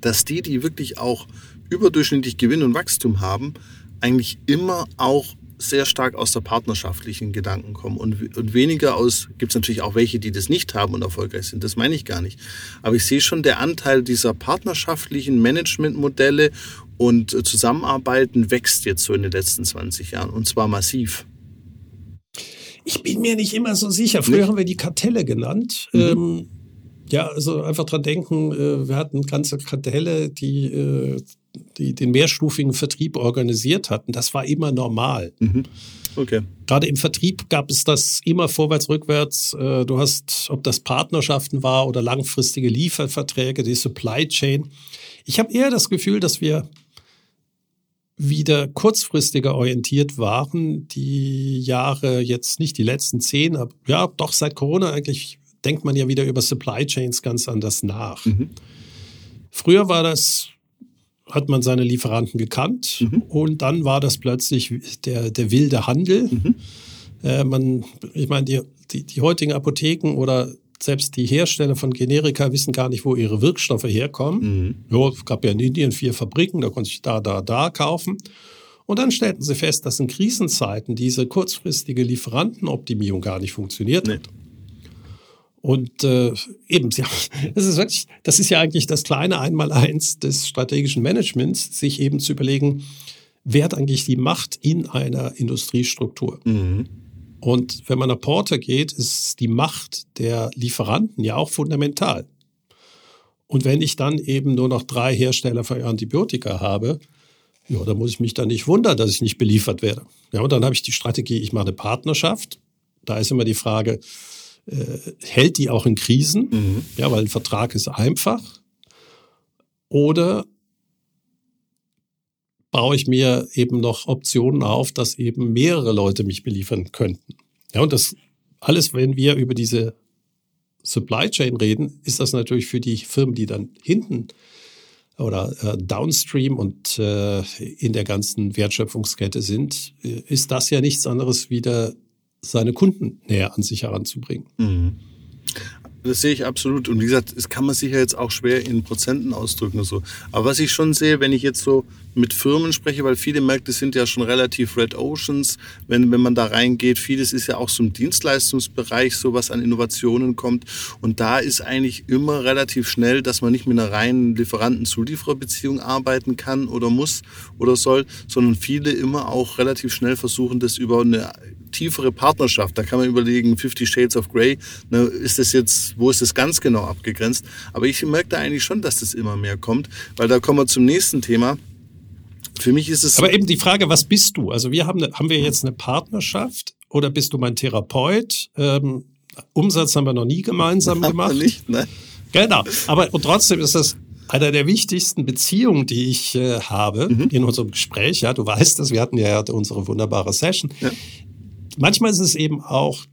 dass die, die wirklich auch überdurchschnittlich Gewinn und Wachstum haben, eigentlich immer auch sehr stark aus der partnerschaftlichen Gedanken kommen und, und weniger aus, gibt es natürlich auch welche, die das nicht haben und erfolgreich sind, das meine ich gar nicht. Aber ich sehe schon, der Anteil dieser partnerschaftlichen Managementmodelle und äh, Zusammenarbeiten wächst jetzt so in den letzten 20 Jahren und zwar massiv. Ich bin mir nicht immer so sicher. Früher nicht? haben wir die Kartelle genannt. Mhm. Ähm, ja, also einfach dran denken, äh, wir hatten ganze Kartelle, die äh, die den mehrstufigen Vertrieb organisiert hatten, das war immer normal. Mhm. Okay. Gerade im Vertrieb gab es das immer vorwärts, rückwärts. Äh, du hast, ob das Partnerschaften war oder langfristige Lieferverträge, die Supply Chain. Ich habe eher das Gefühl, dass wir wieder kurzfristiger orientiert waren. Die Jahre jetzt nicht die letzten zehn, aber ja, doch seit Corona eigentlich denkt man ja wieder über Supply Chains ganz anders nach. Mhm. Früher war das hat man seine Lieferanten gekannt mhm. und dann war das plötzlich der, der wilde Handel. Mhm. Äh, man, ich meine, die, die, die heutigen Apotheken oder selbst die Hersteller von Generika wissen gar nicht, wo ihre Wirkstoffe herkommen. Mhm. Ja, es gab ja in Indien vier Fabriken, da konnte ich da, da, da kaufen. Und dann stellten sie fest, dass in Krisenzeiten diese kurzfristige Lieferantenoptimierung gar nicht funktioniert nee. hat. Und äh, eben, ja, das ist wirklich, das ist ja eigentlich das kleine Einmaleins des strategischen Managements, sich eben zu überlegen, wer hat eigentlich die Macht in einer Industriestruktur? Mhm. Und wenn man nach Porter geht, ist die Macht der Lieferanten ja auch fundamental. Und wenn ich dann eben nur noch drei Hersteller für Antibiotika habe, ja, dann muss ich mich dann nicht wundern, dass ich nicht beliefert werde. Ja, und dann habe ich die Strategie, ich mache eine Partnerschaft. Da ist immer die Frage, hält die auch in Krisen? Mhm. Ja, weil ein Vertrag ist einfach. Oder baue ich mir eben noch Optionen auf, dass eben mehrere Leute mich beliefern könnten. Ja, und das alles, wenn wir über diese Supply Chain reden, ist das natürlich für die Firmen, die dann hinten oder äh, downstream und äh, in der ganzen Wertschöpfungskette sind, äh, ist das ja nichts anderes, wieder seine Kunden näher an sich heranzubringen. Mhm. Das sehe ich absolut. Und wie gesagt, das kann man sicher jetzt auch schwer in Prozenten ausdrücken so. Aber was ich schon sehe, wenn ich jetzt so mit Firmen spreche, weil viele Märkte sind ja schon relativ Red Oceans, wenn, wenn man da reingeht, vieles ist ja auch so im Dienstleistungsbereich, so was an Innovationen kommt. Und da ist eigentlich immer relativ schnell, dass man nicht mit einer reinen Lieferanten-Zuliefererbeziehung arbeiten kann oder muss oder soll, sondern viele immer auch relativ schnell versuchen, das über eine tiefere Partnerschaft. Da kann man überlegen, 50 Shades of Grey, ne, ist das jetzt, wo ist das ganz genau abgegrenzt? Aber ich merke da eigentlich schon, dass das immer mehr kommt, weil da kommen wir zum nächsten Thema. Für mich ist es. Aber eben die Frage, was bist du? Also wir haben, haben wir jetzt eine Partnerschaft oder bist du mein Therapeut? Ähm, Umsatz haben wir noch nie gemeinsam gemacht. Nicht, ne? Genau. Aber und trotzdem ist das einer der wichtigsten Beziehungen, die ich äh, habe mhm. in unserem Gespräch. Ja, du weißt das, wir hatten ja unsere wunderbare Session. Ja manchmal ist es eben auch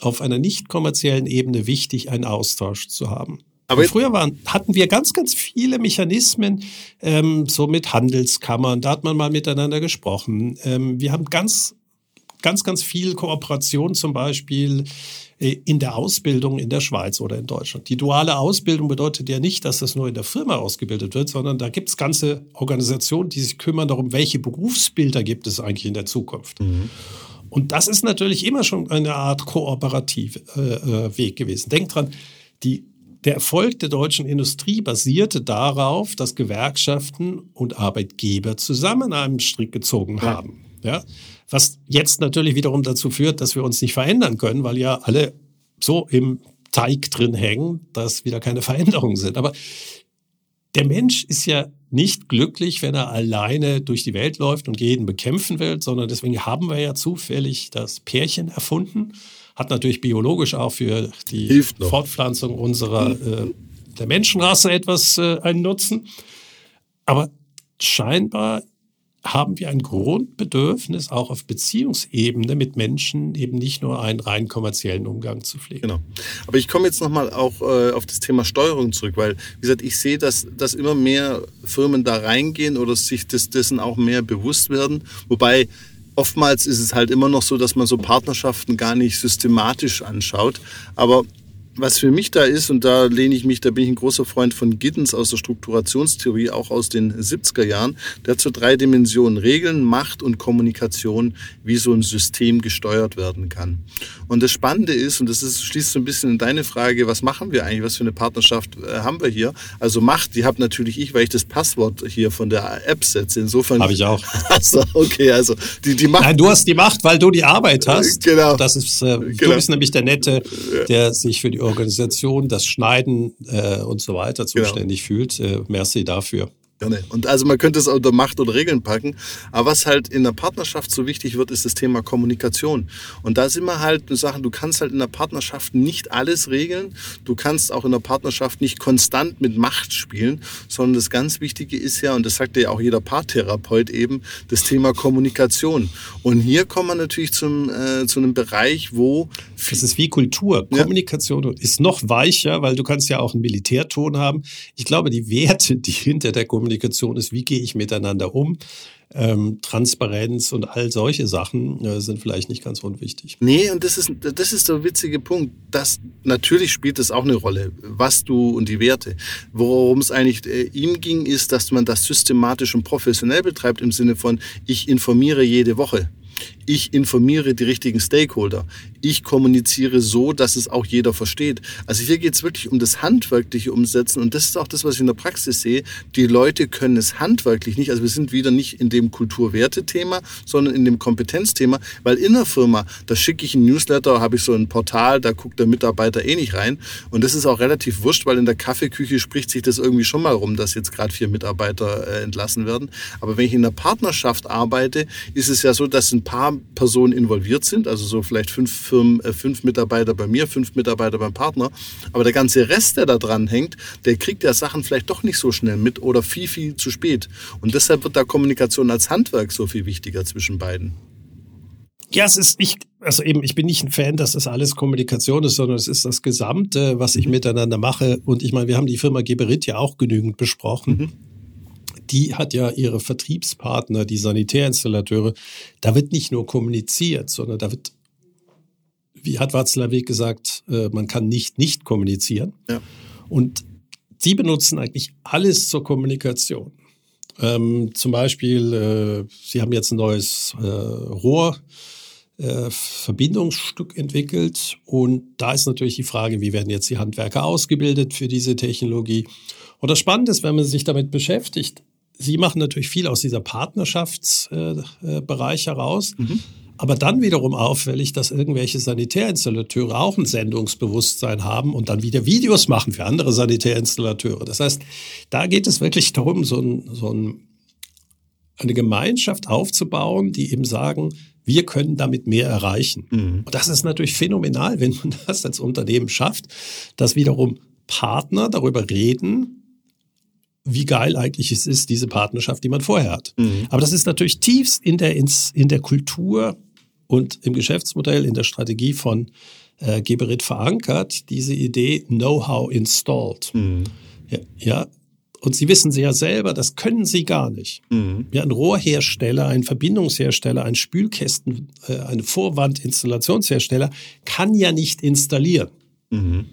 auf einer nicht kommerziellen Ebene wichtig, einen Austausch zu haben. Aber früher waren, hatten wir ganz, ganz viele Mechanismen, ähm, so mit Handelskammern, da hat man mal miteinander gesprochen. Ähm, wir haben ganz, ganz, ganz viel Kooperation zum Beispiel äh, in der Ausbildung in der Schweiz oder in Deutschland. Die duale Ausbildung bedeutet ja nicht, dass das nur in der Firma ausgebildet wird, sondern da gibt es ganze Organisationen, die sich kümmern darum, welche Berufsbilder gibt es eigentlich in der Zukunft. Mhm. Und das ist natürlich immer schon eine Art kooperativ äh, äh, Weg gewesen. Denkt dran, die, der Erfolg der deutschen Industrie basierte darauf, dass Gewerkschaften und Arbeitgeber zusammen an einem Strick gezogen haben. Ja. Was jetzt natürlich wiederum dazu führt, dass wir uns nicht verändern können, weil ja alle so im Teig drin hängen, dass wieder keine Veränderungen sind. Aber der Mensch ist ja nicht glücklich, wenn er alleine durch die Welt läuft und jeden bekämpfen will, sondern deswegen haben wir ja zufällig das Pärchen erfunden. Hat natürlich biologisch auch für die Fortpflanzung unserer äh, der Menschenrasse etwas äh, einen Nutzen. Aber scheinbar haben wir ein Grundbedürfnis, auch auf Beziehungsebene mit Menschen eben nicht nur einen rein kommerziellen Umgang zu pflegen. Genau. Aber ich komme jetzt nochmal auch äh, auf das Thema Steuerung zurück, weil, wie gesagt, ich sehe, dass, dass immer mehr Firmen da reingehen oder sich des, dessen auch mehr bewusst werden. Wobei oftmals ist es halt immer noch so, dass man so Partnerschaften gar nicht systematisch anschaut. Aber was für mich da ist, und da lehne ich mich, da bin ich ein großer Freund von Giddens aus der Strukturationstheorie, auch aus den 70er Jahren, der so drei Dimensionen, Regeln, Macht und Kommunikation, wie so ein System gesteuert werden kann. Und das Spannende ist, und das ist, schließt so ein bisschen in deine Frage, was machen wir eigentlich, was für eine Partnerschaft äh, haben wir hier? Also Macht, die habe natürlich ich, weil ich das Passwort hier von der App setze. Insofern. Habe ich auch. Also, okay, also die, die Macht. Nein, du hast die Macht, weil du die Arbeit hast. Genau. Das ist, äh, genau. Du bist nämlich der Nette, der sich für die Organisation, das Schneiden äh, und so weiter genau. zuständig genau. fühlt. Äh, merci dafür. Gerne. Und also man könnte es unter Macht oder Regeln packen. Aber was halt in der Partnerschaft so wichtig wird, ist das Thema Kommunikation. Und da sind wir halt Sachen, du kannst halt in der Partnerschaft nicht alles regeln. Du kannst auch in der Partnerschaft nicht konstant mit Macht spielen, sondern das ganz Wichtige ist ja, und das sagt ja auch jeder Paartherapeut eben, das Thema Kommunikation. Und hier kommen wir natürlich zum, äh, zu einem Bereich, wo... Das ist wie Kultur. Ja. Kommunikation ist noch weicher, weil du kannst ja auch einen Militärton haben. Ich glaube, die Werte, die hinter der Kommunikation Kommunikation ist, wie gehe ich miteinander um. Ähm, Transparenz und all solche Sachen äh, sind vielleicht nicht ganz unwichtig. Nee, und das ist, das ist der witzige Punkt. Das, natürlich spielt das auch eine Rolle, was du und die Werte. Worum es eigentlich äh, ihm ging, ist, dass man das systematisch und professionell betreibt im Sinne von, ich informiere jede Woche. Ich informiere die richtigen Stakeholder. Ich kommuniziere so, dass es auch jeder versteht. Also hier geht es wirklich um das handwerkliche Umsetzen und das ist auch das, was ich in der Praxis sehe. Die Leute können es handwerklich nicht. Also wir sind wieder nicht in dem Kulturwerte-Thema, sondern in dem Kompetenzthema, weil in der Firma, da schicke ich ein Newsletter, habe ich so ein Portal, da guckt der Mitarbeiter eh nicht rein und das ist auch relativ wurscht, weil in der Kaffeeküche spricht sich das irgendwie schon mal rum, dass jetzt gerade vier Mitarbeiter äh, entlassen werden. Aber wenn ich in der Partnerschaft arbeite, ist es ja so, dass ein paar Personen involviert sind, also so vielleicht fünf Firmen, äh, fünf Mitarbeiter bei mir, fünf Mitarbeiter beim Partner. Aber der ganze Rest, der da dran hängt, der kriegt ja Sachen vielleicht doch nicht so schnell mit oder viel, viel zu spät. Und deshalb wird da Kommunikation als Handwerk so viel wichtiger zwischen beiden. Ja, es ist, ich, also eben, ich bin nicht ein Fan, dass das alles Kommunikation ist, sondern es ist das Gesamte, was ich mhm. miteinander mache. Und ich meine, wir haben die Firma Geberit ja auch genügend besprochen. Mhm. Die hat ja ihre Vertriebspartner, die Sanitärinstallateure. Da wird nicht nur kommuniziert, sondern da wird, wie hat Watzlawick gesagt, äh, man kann nicht nicht kommunizieren. Ja. Und die benutzen eigentlich alles zur Kommunikation. Ähm, zum Beispiel, äh, sie haben jetzt ein neues äh, Rohr äh, entwickelt. Und da ist natürlich die Frage, wie werden jetzt die Handwerker ausgebildet für diese Technologie? Und das Spannende ist, wenn man sich damit beschäftigt, Sie machen natürlich viel aus dieser Partnerschaftsbereich äh, heraus. Mhm. Aber dann wiederum auffällig, dass irgendwelche Sanitärinstallateure auch ein Sendungsbewusstsein haben und dann wieder Videos machen für andere Sanitärinstallateure. Das heißt, da geht es wirklich darum, so, ein, so ein, eine Gemeinschaft aufzubauen, die eben sagen, wir können damit mehr erreichen. Mhm. Und das ist natürlich phänomenal, wenn man das als Unternehmen schafft, dass wiederum Partner darüber reden, wie geil eigentlich es ist, diese Partnerschaft, die man vorher hat. Mhm. Aber das ist natürlich tiefst in der, in der Kultur und im Geschäftsmodell, in der Strategie von äh, Geberit verankert, diese Idee Know-how installed. Mhm. Ja, ja, und Sie wissen Sie ja selber, das können Sie gar nicht. Mhm. Ja, ein Rohrhersteller, ein Verbindungshersteller, ein Spülkästen, äh, ein Vorwandinstallationshersteller kann ja nicht installieren. Mhm.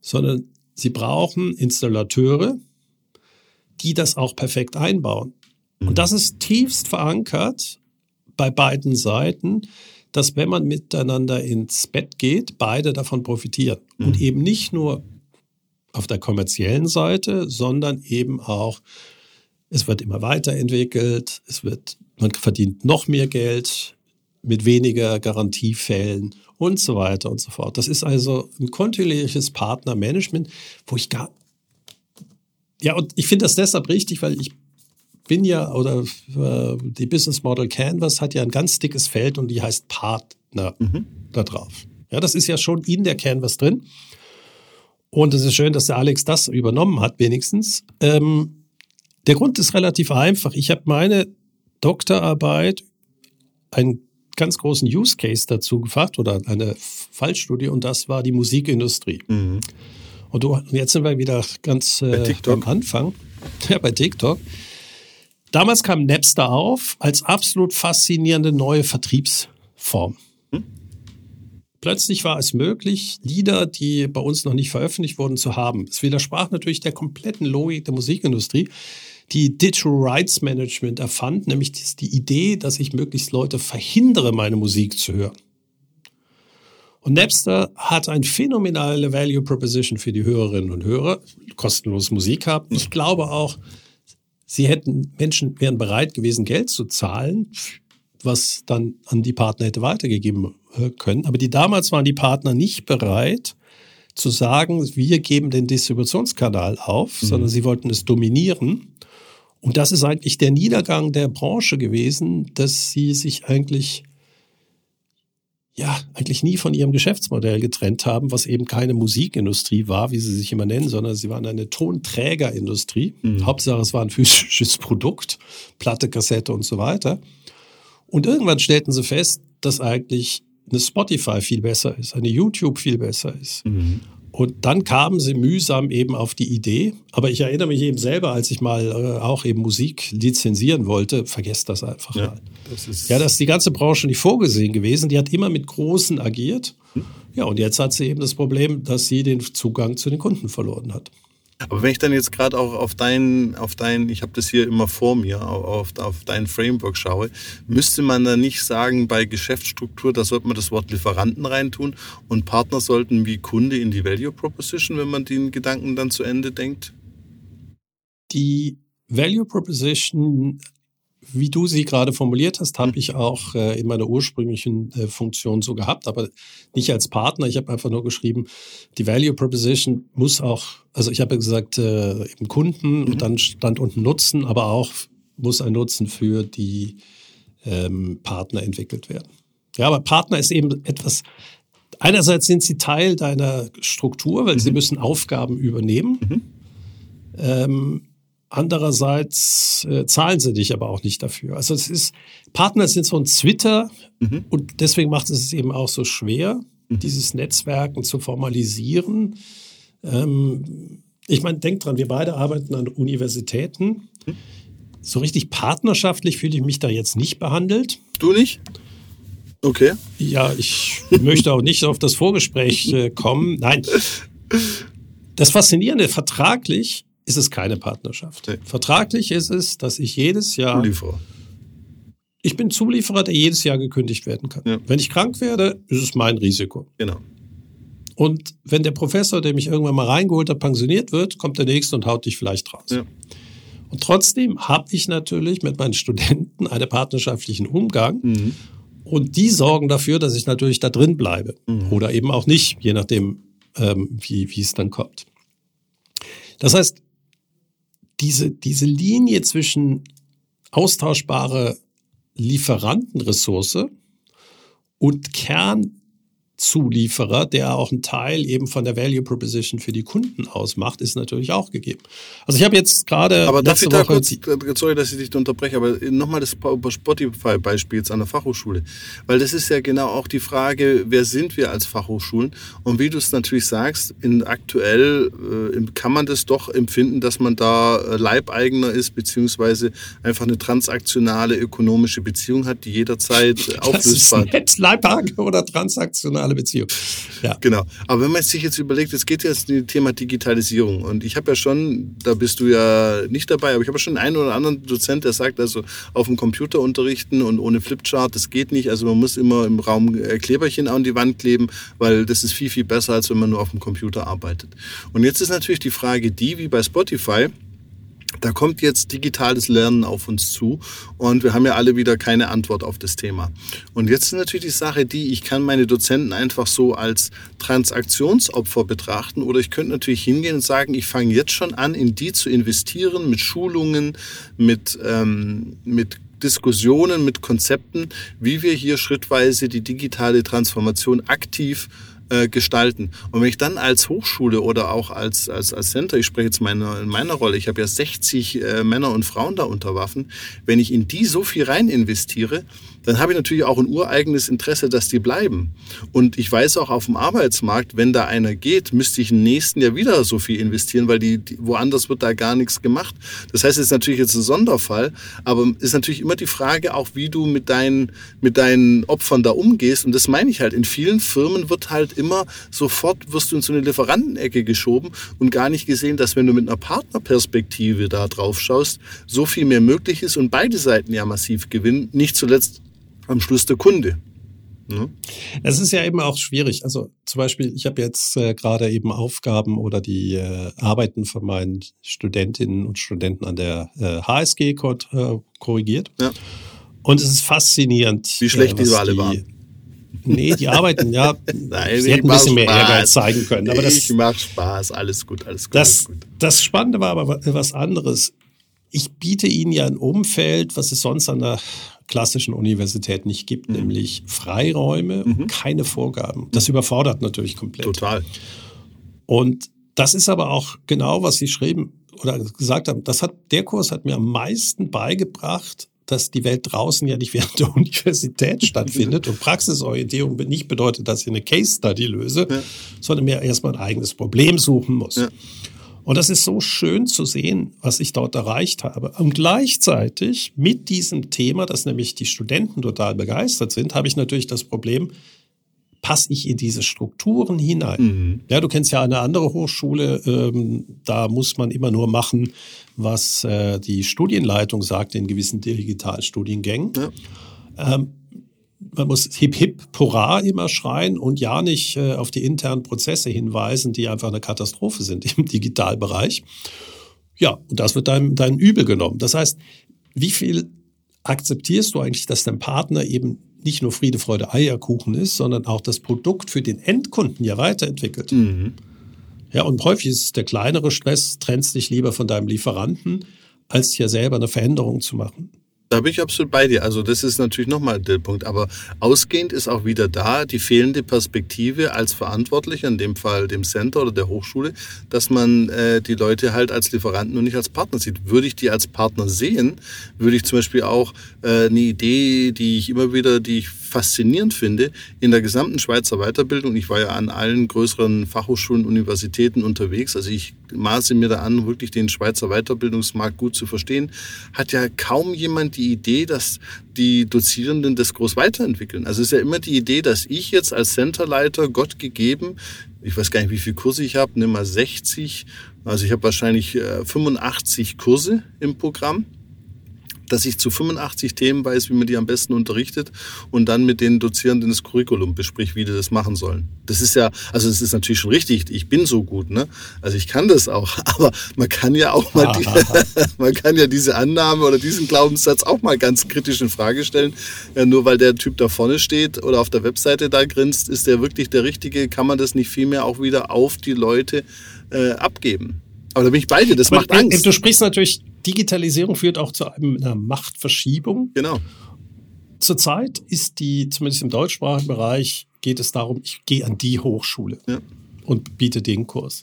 Sondern Sie brauchen Installateure, die das auch perfekt einbauen. Mhm. Und das ist tiefst verankert bei beiden Seiten, dass wenn man miteinander ins Bett geht, beide davon profitieren. Mhm. Und eben nicht nur auf der kommerziellen Seite, sondern eben auch, es wird immer weiterentwickelt, es wird, man verdient noch mehr Geld mit weniger Garantiefällen und so weiter und so fort. Das ist also ein kontinuierliches Partnermanagement, wo ich gar, ja, und ich finde das deshalb richtig, weil ich bin ja, oder äh, die Business Model Canvas hat ja ein ganz dickes Feld und die heißt Partner mhm. da drauf. Ja, das ist ja schon in der Canvas drin. Und es ist schön, dass der Alex das übernommen hat, wenigstens. Ähm, der Grund ist relativ einfach. Ich habe meine Doktorarbeit einen ganz großen Use Case dazu gefasst oder eine Fallstudie und das war die Musikindustrie. Mhm. Und du, jetzt sind wir wieder ganz äh, am Anfang. Ja, bei TikTok. Damals kam Napster auf als absolut faszinierende neue Vertriebsform. Hm? Plötzlich war es möglich, Lieder, die bei uns noch nicht veröffentlicht wurden, zu haben. Es widersprach natürlich der kompletten Logik der Musikindustrie, die Digital Rights Management erfand, nämlich die Idee, dass ich möglichst Leute verhindere, meine Musik zu hören. Und Napster hat ein phänomenale Value Proposition für die Hörerinnen und Hörer, kostenlos Musik haben. Ich glaube auch, sie hätten, Menschen wären bereit gewesen, Geld zu zahlen, was dann an die Partner hätte weitergegeben äh, können. Aber die damals waren die Partner nicht bereit zu sagen, wir geben den Distributionskanal auf, mhm. sondern sie wollten es dominieren. Und das ist eigentlich der Niedergang der Branche gewesen, dass sie sich eigentlich ja, eigentlich nie von ihrem Geschäftsmodell getrennt haben, was eben keine Musikindustrie war, wie sie sich immer nennen, sondern sie waren eine Tonträgerindustrie. Mhm. Hauptsache, es war ein physisches Produkt, Platte, Kassette und so weiter. Und irgendwann stellten sie fest, dass eigentlich eine Spotify viel besser ist, eine YouTube viel besser ist. Mhm. Und dann kamen sie mühsam eben auf die Idee. Aber ich erinnere mich eben selber, als ich mal äh, auch eben Musik lizenzieren wollte, vergesst das einfach ja, mal. Das ist ja, das ist die ganze Branche nicht vorgesehen gewesen. Die hat immer mit Großen agiert. Hm. Ja, und jetzt hat sie eben das Problem, dass sie den Zugang zu den Kunden verloren hat. Aber wenn ich dann jetzt gerade auch auf dein, auf dein, ich habe das hier immer vor mir, auf, auf dein Framework schaue, müsste man da nicht sagen, bei Geschäftsstruktur, da sollte man das Wort Lieferanten reintun und Partner sollten wie Kunde in die Value Proposition, wenn man den Gedanken dann zu Ende denkt? Die Value Proposition wie du sie gerade formuliert hast, habe ich auch äh, in meiner ursprünglichen äh, Funktion so gehabt, aber nicht als Partner. Ich habe einfach nur geschrieben, die Value Proposition muss auch, also ich habe gesagt, äh, im Kunden mhm. und dann stand unten Nutzen, aber auch muss ein Nutzen für die ähm, Partner entwickelt werden. Ja, aber Partner ist eben etwas, einerseits sind sie Teil deiner Struktur, weil mhm. sie müssen Aufgaben übernehmen. Mhm. Ähm, Andererseits äh, zahlen sie dich aber auch nicht dafür. Also es ist, Partner sind so ein Twitter mhm. und deswegen macht es es eben auch so schwer, mhm. dieses Netzwerken zu formalisieren. Ähm, ich meine, denk dran, wir beide arbeiten an Universitäten. Mhm. So richtig partnerschaftlich fühle ich mich da jetzt nicht behandelt. Du nicht? Okay. Ja, ich möchte auch nicht auf das Vorgespräch äh, kommen. Nein. Das Faszinierende, vertraglich ist es keine Partnerschaft. Nee. Vertraglich ist es, dass ich jedes Jahr. Zulieferer. Ich bin Zulieferer, der jedes Jahr gekündigt werden kann. Ja. Wenn ich krank werde, ist es mein Risiko. Genau. Und wenn der Professor, der mich irgendwann mal reingeholt hat, pensioniert wird, kommt der nächste und haut dich vielleicht raus. Ja. Und trotzdem habe ich natürlich mit meinen Studenten einen partnerschaftlichen Umgang. Mhm. Und die sorgen dafür, dass ich natürlich da drin bleibe. Mhm. Oder eben auch nicht, je nachdem, ähm, wie, wie es dann kommt. Das heißt, diese, diese Linie zwischen austauschbare Lieferantenressource und Kern Zulieferer, der auch einen Teil eben von der Value Proposition für die Kunden ausmacht, ist natürlich auch gegeben. Also ich habe jetzt gerade. Aber darf ich da kurz, äh, sorry, dass ich dich unterbreche, aber nochmal das Spotify-Beispiel jetzt an der Fachhochschule. Weil das ist ja genau auch die Frage, wer sind wir als Fachhochschulen? Und wie du es natürlich sagst, in aktuell äh, kann man das doch empfinden, dass man da äh, Leibeigener ist, beziehungsweise einfach eine transaktionale ökonomische Beziehung hat, die jederzeit auflösbar ist. Leibeigener oder transaktionale emotionale Beziehung. Ja. Genau. Aber wenn man sich jetzt überlegt, es geht jetzt um das Thema Digitalisierung. Und ich habe ja schon, da bist du ja nicht dabei, aber ich habe schon einen oder anderen Dozent, der sagt, also auf dem Computer unterrichten und ohne Flipchart, das geht nicht. Also man muss immer im Raum äh, Kleberchen an die Wand kleben, weil das ist viel, viel besser, als wenn man nur auf dem Computer arbeitet. Und jetzt ist natürlich die Frage die, wie bei Spotify, da kommt jetzt digitales Lernen auf uns zu und wir haben ja alle wieder keine Antwort auf das Thema. Und jetzt ist natürlich die Sache die, ich kann meine Dozenten einfach so als Transaktionsopfer betrachten oder ich könnte natürlich hingehen und sagen, ich fange jetzt schon an, in die zu investieren mit Schulungen, mit, ähm, mit Diskussionen, mit Konzepten, wie wir hier schrittweise die digitale Transformation aktiv äh, gestalten. Und wenn ich dann als Hochschule oder auch als, als, als Center, ich spreche jetzt meine, in meiner Rolle, ich habe ja 60 äh, Männer und Frauen da unter Waffen, wenn ich in die so viel rein investiere, dann habe ich natürlich auch ein ureigenes Interesse, dass die bleiben. Und ich weiß auch auf dem Arbeitsmarkt, wenn da einer geht, müsste ich im nächsten Jahr wieder so viel investieren, weil die, die woanders wird da gar nichts gemacht. Das heißt, es ist natürlich jetzt ein Sonderfall, aber es ist natürlich immer die Frage auch, wie du mit deinen, mit deinen Opfern da umgehst. Und das meine ich halt. In vielen Firmen wird halt immer sofort wirst du in so eine Lieferantenecke geschoben und gar nicht gesehen, dass wenn du mit einer Partnerperspektive da drauf schaust, so viel mehr möglich ist und beide Seiten ja massiv gewinnen. Nicht zuletzt am Schluss der Kunde. Ne? Es ist ja eben auch schwierig. Also zum Beispiel, ich habe jetzt äh, gerade eben Aufgaben oder die äh, Arbeiten von meinen Studentinnen und Studenten an der äh, HSG äh, korrigiert. Ja. Und es ist faszinierend. Wie schlecht äh, die alle waren. Nee, die arbeiten, ja. Nein, sie hätten ein bisschen mehr Ehrgeiz zeigen können. Aber das, ich mache Spaß, alles gut, alles gut. Das, alles gut. das Spannende war aber was anderes. Ich biete ihnen ja ein Umfeld, was es sonst an der klassischen Universität nicht gibt, mhm. nämlich Freiräume mhm. und keine Vorgaben. Das überfordert natürlich komplett. Total. Und das ist aber auch genau, was Sie schreiben oder gesagt haben. Das hat, der Kurs hat mir am meisten beigebracht, dass die Welt draußen ja nicht während der Universität stattfindet und Praxisorientierung nicht bedeutet, dass ich eine Case Study löse, ja. sondern mir erstmal ein eigenes Problem suchen muss. Ja. Und das ist so schön zu sehen, was ich dort erreicht habe. Und gleichzeitig mit diesem Thema, dass nämlich die Studenten total begeistert sind, habe ich natürlich das Problem, passe ich in diese Strukturen hinein? Mhm. Ja, du kennst ja eine andere Hochschule, ähm, da muss man immer nur machen, was äh, die Studienleitung sagt in gewissen Digitalstudiengängen. Ja. Ähm, man muss hip hip pura immer schreien und ja nicht äh, auf die internen Prozesse hinweisen, die einfach eine Katastrophe sind im Digitalbereich. Ja, und das wird dein, dein Übel genommen. Das heißt, wie viel akzeptierst du eigentlich, dass dein Partner eben nicht nur Friede, Freude, Eierkuchen ist, sondern auch das Produkt für den Endkunden ja weiterentwickelt? Mhm. Ja, und häufig ist es der kleinere Stress, trennst dich lieber von deinem Lieferanten, als hier selber eine Veränderung zu machen. Da bin ich absolut bei dir. Also das ist natürlich nochmal der Punkt. Aber ausgehend ist auch wieder da die fehlende Perspektive als Verantwortlicher, in dem Fall dem Center oder der Hochschule, dass man äh, die Leute halt als Lieferanten und nicht als Partner sieht. Würde ich die als Partner sehen, würde ich zum Beispiel auch äh, eine Idee, die ich immer wieder, die ich faszinierend finde, in der gesamten Schweizer Weiterbildung, ich war ja an allen größeren Fachhochschulen, Universitäten unterwegs, also ich maße mir da an, wirklich den Schweizer Weiterbildungsmarkt gut zu verstehen, hat ja kaum jemand die Idee, dass die Dozierenden das groß weiterentwickeln. Also es ist ja immer die Idee, dass ich jetzt als Centerleiter Gott gegeben, ich weiß gar nicht, wie viele Kurse ich habe, nimm mal 60, also ich habe wahrscheinlich 85 äh, Kurse im Programm dass ich zu 85 Themen weiß, wie man die am besten unterrichtet und dann mit den Dozierenden das Curriculum bespricht, wie die das machen sollen. Das ist ja, also es ist natürlich schon richtig, ich bin so gut, ne? Also ich kann das auch, aber man kann ja auch mal, die, man kann ja diese Annahme oder diesen Glaubenssatz auch mal ganz kritisch in Frage stellen. Ja, nur weil der Typ da vorne steht oder auf der Webseite da grinst, ist der wirklich der Richtige? Kann man das nicht vielmehr auch wieder auf die Leute äh, abgeben? Aber da bin ich bei dir, das Aber macht Angst. Du sprichst natürlich, Digitalisierung führt auch zu einer Machtverschiebung. Genau. Zurzeit ist die, zumindest im deutschsprachigen Bereich, geht es darum, ich gehe an die Hochschule ja. und biete den Kurs.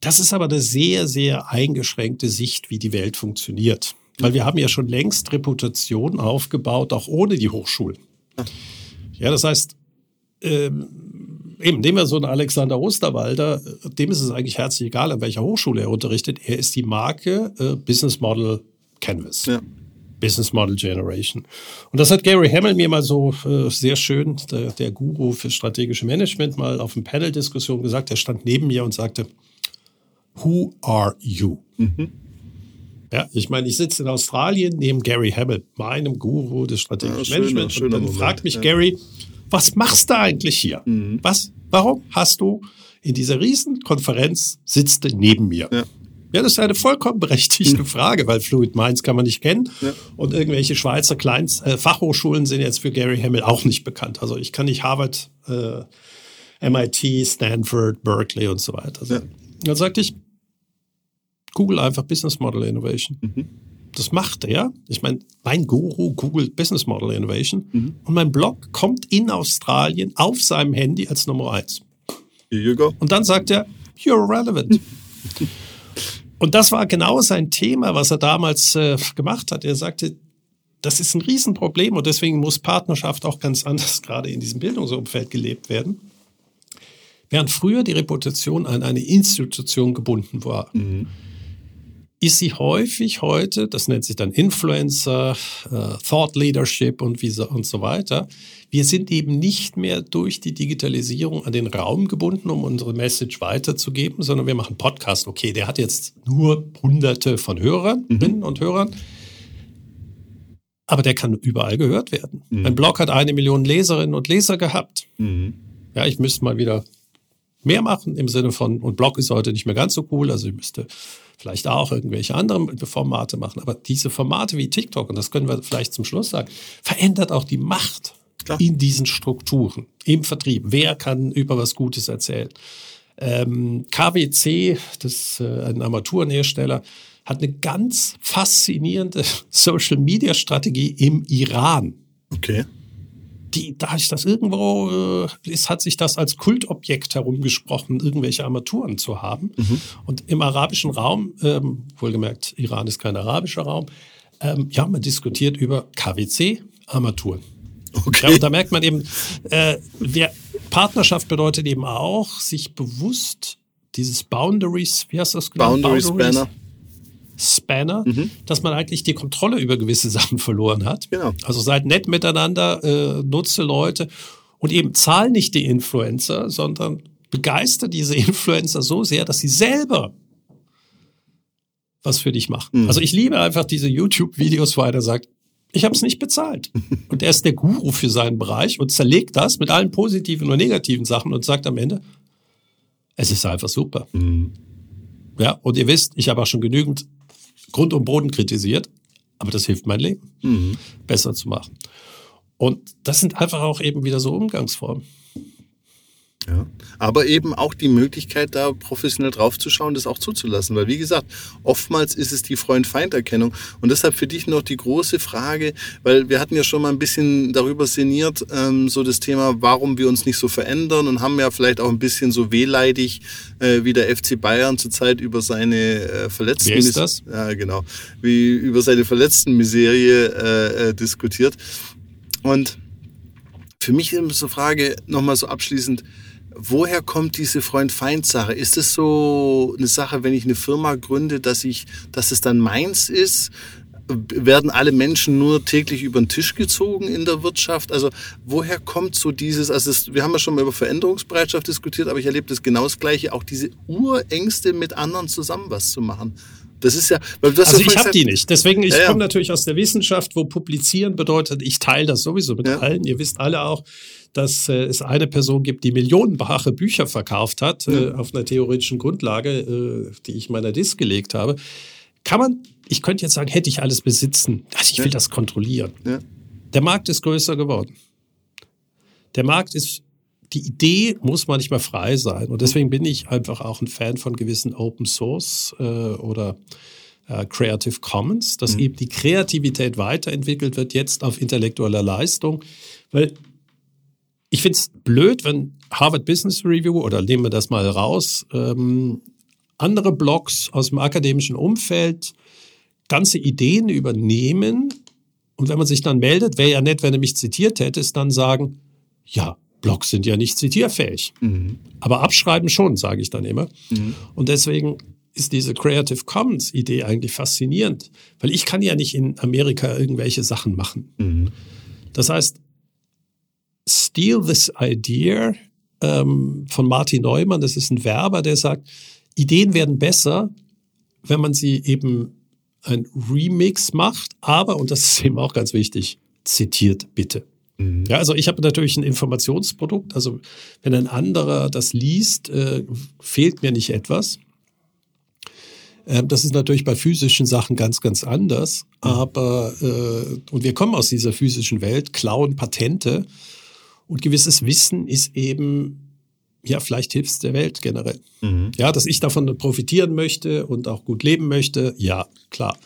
Das ist aber eine sehr, sehr eingeschränkte Sicht, wie die Welt funktioniert. Weil wir haben ja schon längst Reputation aufgebaut, auch ohne die Hochschulen. Ja, das heißt, ähm, eben, nehmen wir so einen Alexander Osterwalder, dem ist es eigentlich herzlich egal, an welcher Hochschule er unterrichtet. Er ist die Marke äh, Business Model Canvas. Ja. Business Model Generation. Und das hat Gary Hamel mir mal so äh, sehr schön, der, der Guru für strategische Management, mal auf einer Panel-Diskussion gesagt. Er stand neben mir und sagte, Who are you? Mhm. Ja, ich meine, ich sitze in Australien neben Gary Hamel, meinem Guru des strategischen ja, Managements. Und dann Moment. fragt mich ja. Gary, was machst du eigentlich hier? Mhm. Was, warum hast du in dieser Riesenkonferenz sitzt neben mir? Ja. Ja, das ist eine vollkommen berechtigte mhm. Frage, weil Fluid Minds kann man nicht kennen. Ja. Und irgendwelche Schweizer Kleinst äh, Fachhochschulen sind jetzt für Gary Hamel auch nicht bekannt. Also ich kann nicht Harvard, äh, MIT, Stanford, Berkeley und so weiter. Ja. Dann sagte ich, Google einfach Business Model Innovation. Mhm das macht er. Ich meine, mein Guru googelt Business Model Innovation mhm. und mein Blog kommt in Australien auf seinem Handy als Nummer eins. Here you go. Und dann sagt er, you're relevant. und das war genau sein Thema, was er damals äh, gemacht hat. Er sagte, das ist ein Riesenproblem und deswegen muss Partnerschaft auch ganz anders gerade in diesem Bildungsumfeld gelebt werden. Während früher die Reputation an eine Institution gebunden war, mhm ist sie häufig heute, das nennt sich dann Influencer, äh, Thought Leadership und, wie so, und so weiter. Wir sind eben nicht mehr durch die Digitalisierung an den Raum gebunden, um unsere Message weiterzugeben, sondern wir machen Podcast. Okay, der hat jetzt nur hunderte von Hörerinnen mhm. und Hörern, aber der kann überall gehört werden. Mhm. Mein Blog hat eine Million Leserinnen und Leser gehabt. Mhm. Ja, ich müsste mal wieder mehr machen im Sinne von, und Blog ist heute nicht mehr ganz so cool, also ich müsste vielleicht auch irgendwelche anderen Formate machen. Aber diese Formate wie TikTok, und das können wir vielleicht zum Schluss sagen, verändert auch die Macht Klar. in diesen Strukturen, im Vertrieb. Wer kann über was Gutes erzählen? Ähm, KWC, das ist äh, ein Armaturenhersteller, hat eine ganz faszinierende Social-Media-Strategie im Iran. Okay die, da ich das irgendwo äh, ist, hat sich das als Kultobjekt herumgesprochen, irgendwelche Armaturen zu haben. Mhm. Und im arabischen Raum, ähm, wohlgemerkt, Iran ist kein arabischer Raum, ähm, ja, man diskutiert über KWC-Armaturen. Okay. Ja, und da merkt man eben, äh, wer, Partnerschaft bedeutet eben auch, sich bewusst dieses Boundaries, wie heißt das genau? Boundaries, Boundaries Banner. Spanner, mhm. dass man eigentlich die Kontrolle über gewisse Sachen verloren hat. Genau. Also seid nett miteinander, äh, nutze Leute Und eben zahl nicht die Influencer, sondern begeister diese Influencer so sehr, dass sie selber was für dich machen. Mhm. Also ich liebe einfach diese YouTube-Videos, wo einer sagt, ich habe es nicht bezahlt. Und er ist der Guru für seinen Bereich und zerlegt das mit allen positiven und negativen Sachen und sagt am Ende, es ist einfach super. Mhm. Ja, und ihr wisst, ich habe auch schon genügend Grund und Boden kritisiert, aber das hilft mein Leben mhm. besser zu machen. Und das sind einfach auch eben wieder so Umgangsformen. Ja. Aber eben auch die Möglichkeit, da professionell draufzuschauen, das auch zuzulassen. Weil, wie gesagt, oftmals ist es die Freund-Feind-Erkennung. Und deshalb für dich noch die große Frage, weil wir hatten ja schon mal ein bisschen darüber sinniert, ähm, so das Thema, warum wir uns nicht so verändern und haben ja vielleicht auch ein bisschen so wehleidig äh, wie der FC Bayern zurzeit über seine äh, verletzten... Wie ist das? Ja, genau. Wie über seine verletzten Miserie äh, äh, diskutiert. Und für mich ist so Frage, nochmal so abschließend, Woher kommt diese Freund-Feind-Sache? Ist es so eine Sache, wenn ich eine Firma gründe, dass ich, dass es dann meins ist? Werden alle Menschen nur täglich über den Tisch gezogen in der Wirtschaft? Also woher kommt so dieses, also das, wir haben ja schon mal über Veränderungsbereitschaft diskutiert, aber ich erlebe das genau das Gleiche, auch diese Urängste mit anderen zusammen was zu machen. Das ist ja, also ich habe die nicht. Deswegen, ich ja, ja. komme natürlich aus der Wissenschaft, wo publizieren bedeutet, ich teile das sowieso mit ja. allen. Ihr wisst alle auch, dass äh, es eine Person gibt, die millionenfache Bücher verkauft hat, äh, auf einer theoretischen Grundlage, äh, die ich meiner Disk gelegt habe. Kann man, ich könnte jetzt sagen, hätte ich alles besitzen. Also ich will das kontrollieren. Der Markt ist größer geworden. Der Markt ist die Idee muss manchmal frei sein. Und deswegen bin ich einfach auch ein Fan von gewissen Open Source äh, oder äh, Creative Commons, dass mhm. eben die Kreativität weiterentwickelt wird, jetzt auf intellektueller Leistung. Weil ich finde es blöd, wenn Harvard Business Review oder nehmen wir das mal raus, ähm, andere Blogs aus dem akademischen Umfeld ganze Ideen übernehmen und wenn man sich dann meldet, wäre ja nett, wenn er mich zitiert hätte, ist dann sagen, ja, Blogs sind ja nicht zitierfähig. Mhm. Aber abschreiben schon, sage ich dann immer. Mhm. Und deswegen ist diese Creative Commons Idee eigentlich faszinierend, weil ich kann ja nicht in Amerika irgendwelche Sachen machen. Mhm. Das heißt, Steal This Idea ähm, von Martin Neumann, das ist ein Werber, der sagt, Ideen werden besser, wenn man sie eben ein Remix macht, aber, und das ist eben auch ganz wichtig, zitiert bitte. Mhm. Ja, also ich habe natürlich ein Informationsprodukt. Also wenn ein anderer das liest, äh, fehlt mir nicht etwas. Ähm, das ist natürlich bei physischen Sachen ganz, ganz anders. Mhm. Aber, äh, und wir kommen aus dieser physischen Welt, klauen Patente. Und gewisses Wissen ist eben ja, vielleicht hilft es der Welt generell. Mhm. Ja, dass ich davon profitieren möchte und auch gut leben möchte, ja, klar.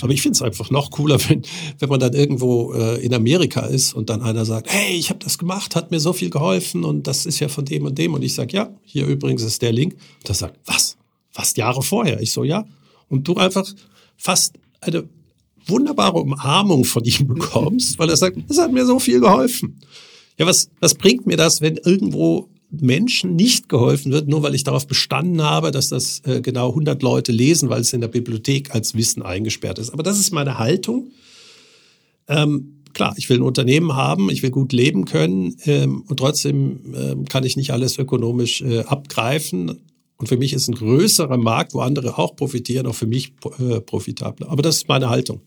Aber ich finde es einfach noch cooler, wenn, wenn man dann irgendwo äh, in Amerika ist und dann einer sagt, hey, ich habe das gemacht, hat mir so viel geholfen und das ist ja von dem und dem. Und ich sage, ja, hier übrigens ist der Link. Und er sagt, was? Fast Jahre vorher. Ich so, ja. Und du einfach fast eine wunderbare Umarmung von ihm bekommst, weil er sagt, das hat mir so viel geholfen. Ja, was, was bringt mir das, wenn irgendwo Menschen nicht geholfen wird, nur weil ich darauf bestanden habe, dass das äh, genau 100 Leute lesen, weil es in der Bibliothek als Wissen eingesperrt ist. Aber das ist meine Haltung. Ähm, klar, ich will ein Unternehmen haben, ich will gut leben können ähm, und trotzdem ähm, kann ich nicht alles ökonomisch äh, abgreifen. Und für mich ist ein größerer Markt, wo andere auch profitieren, auch für mich äh, profitabler. Aber das ist meine Haltung.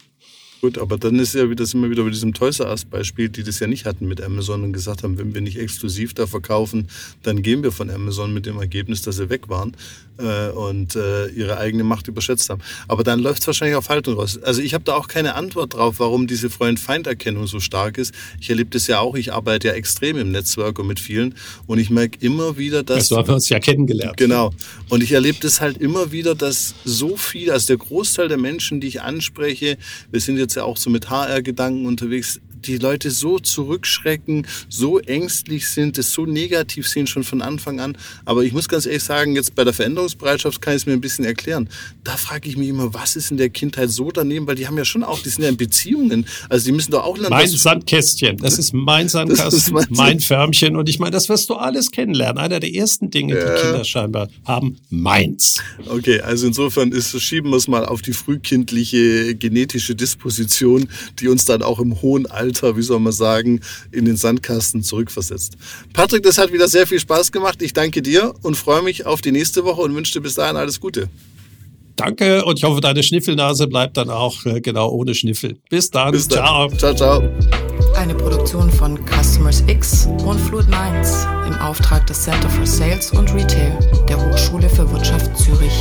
Gut, aber dann ist ja wieder, sind wir wieder bei diesem Toys R Us Beispiel, die das ja nicht hatten mit Amazon und gesagt haben, wenn wir nicht exklusiv da verkaufen, dann gehen wir von Amazon mit dem Ergebnis, dass sie weg waren äh, und äh, ihre eigene Macht überschätzt haben. Aber dann läuft es wahrscheinlich auf Haltung raus. Also ich habe da auch keine Antwort drauf, warum diese Freund-Feind-Erkennung so stark ist. Ich erlebe das ja auch, ich arbeite ja extrem im Netzwerk und mit vielen und ich merke immer wieder, dass... Also haben wir uns ja kennengelernt. Genau. Und ich erlebe das halt immer wieder, dass so viel, also der Großteil der Menschen, die ich anspreche, wir sind jetzt ja auch so mit HR-Gedanken unterwegs, die Leute so zurückschrecken, so ängstlich sind, es so negativ sehen schon von Anfang an. Aber ich muss ganz ehrlich sagen, jetzt bei der Veränderungsbereitschaft kann ich es mir ein bisschen erklären. Da frage ich mich immer, was ist in der Kindheit so daneben? Weil die haben ja schon auch, die sind ja in Beziehungen. Also die müssen doch auch lernen. Mein Sandkästchen, das ist mein Sandkasten, ist mein, mein Förmchen. Und ich meine, das wirst du alles kennenlernen. Einer der ersten Dinge, die ja. Kinder scheinbar haben, meins. Okay, also insofern ist, schieben wir es mal auf die frühkindliche genetische Disposition, die uns dann auch im hohen Alter Schulalter, wie soll man sagen, in den Sandkasten zurückversetzt. Patrick, das hat wieder sehr viel Spaß gemacht. Ich danke dir und freue mich auf die nächste Woche und wünsche dir bis dahin alles Gute. Danke und ich hoffe, deine Schniffelnase bleibt dann auch äh, genau ohne Schniffel. Bis dann. Bis dann. Ciao. Ciao, ciao. Eine Produktion von Customers X und Fluid Minds im Auftrag des Center for Sales und Retail der Hochschule für Wirtschaft Zürich.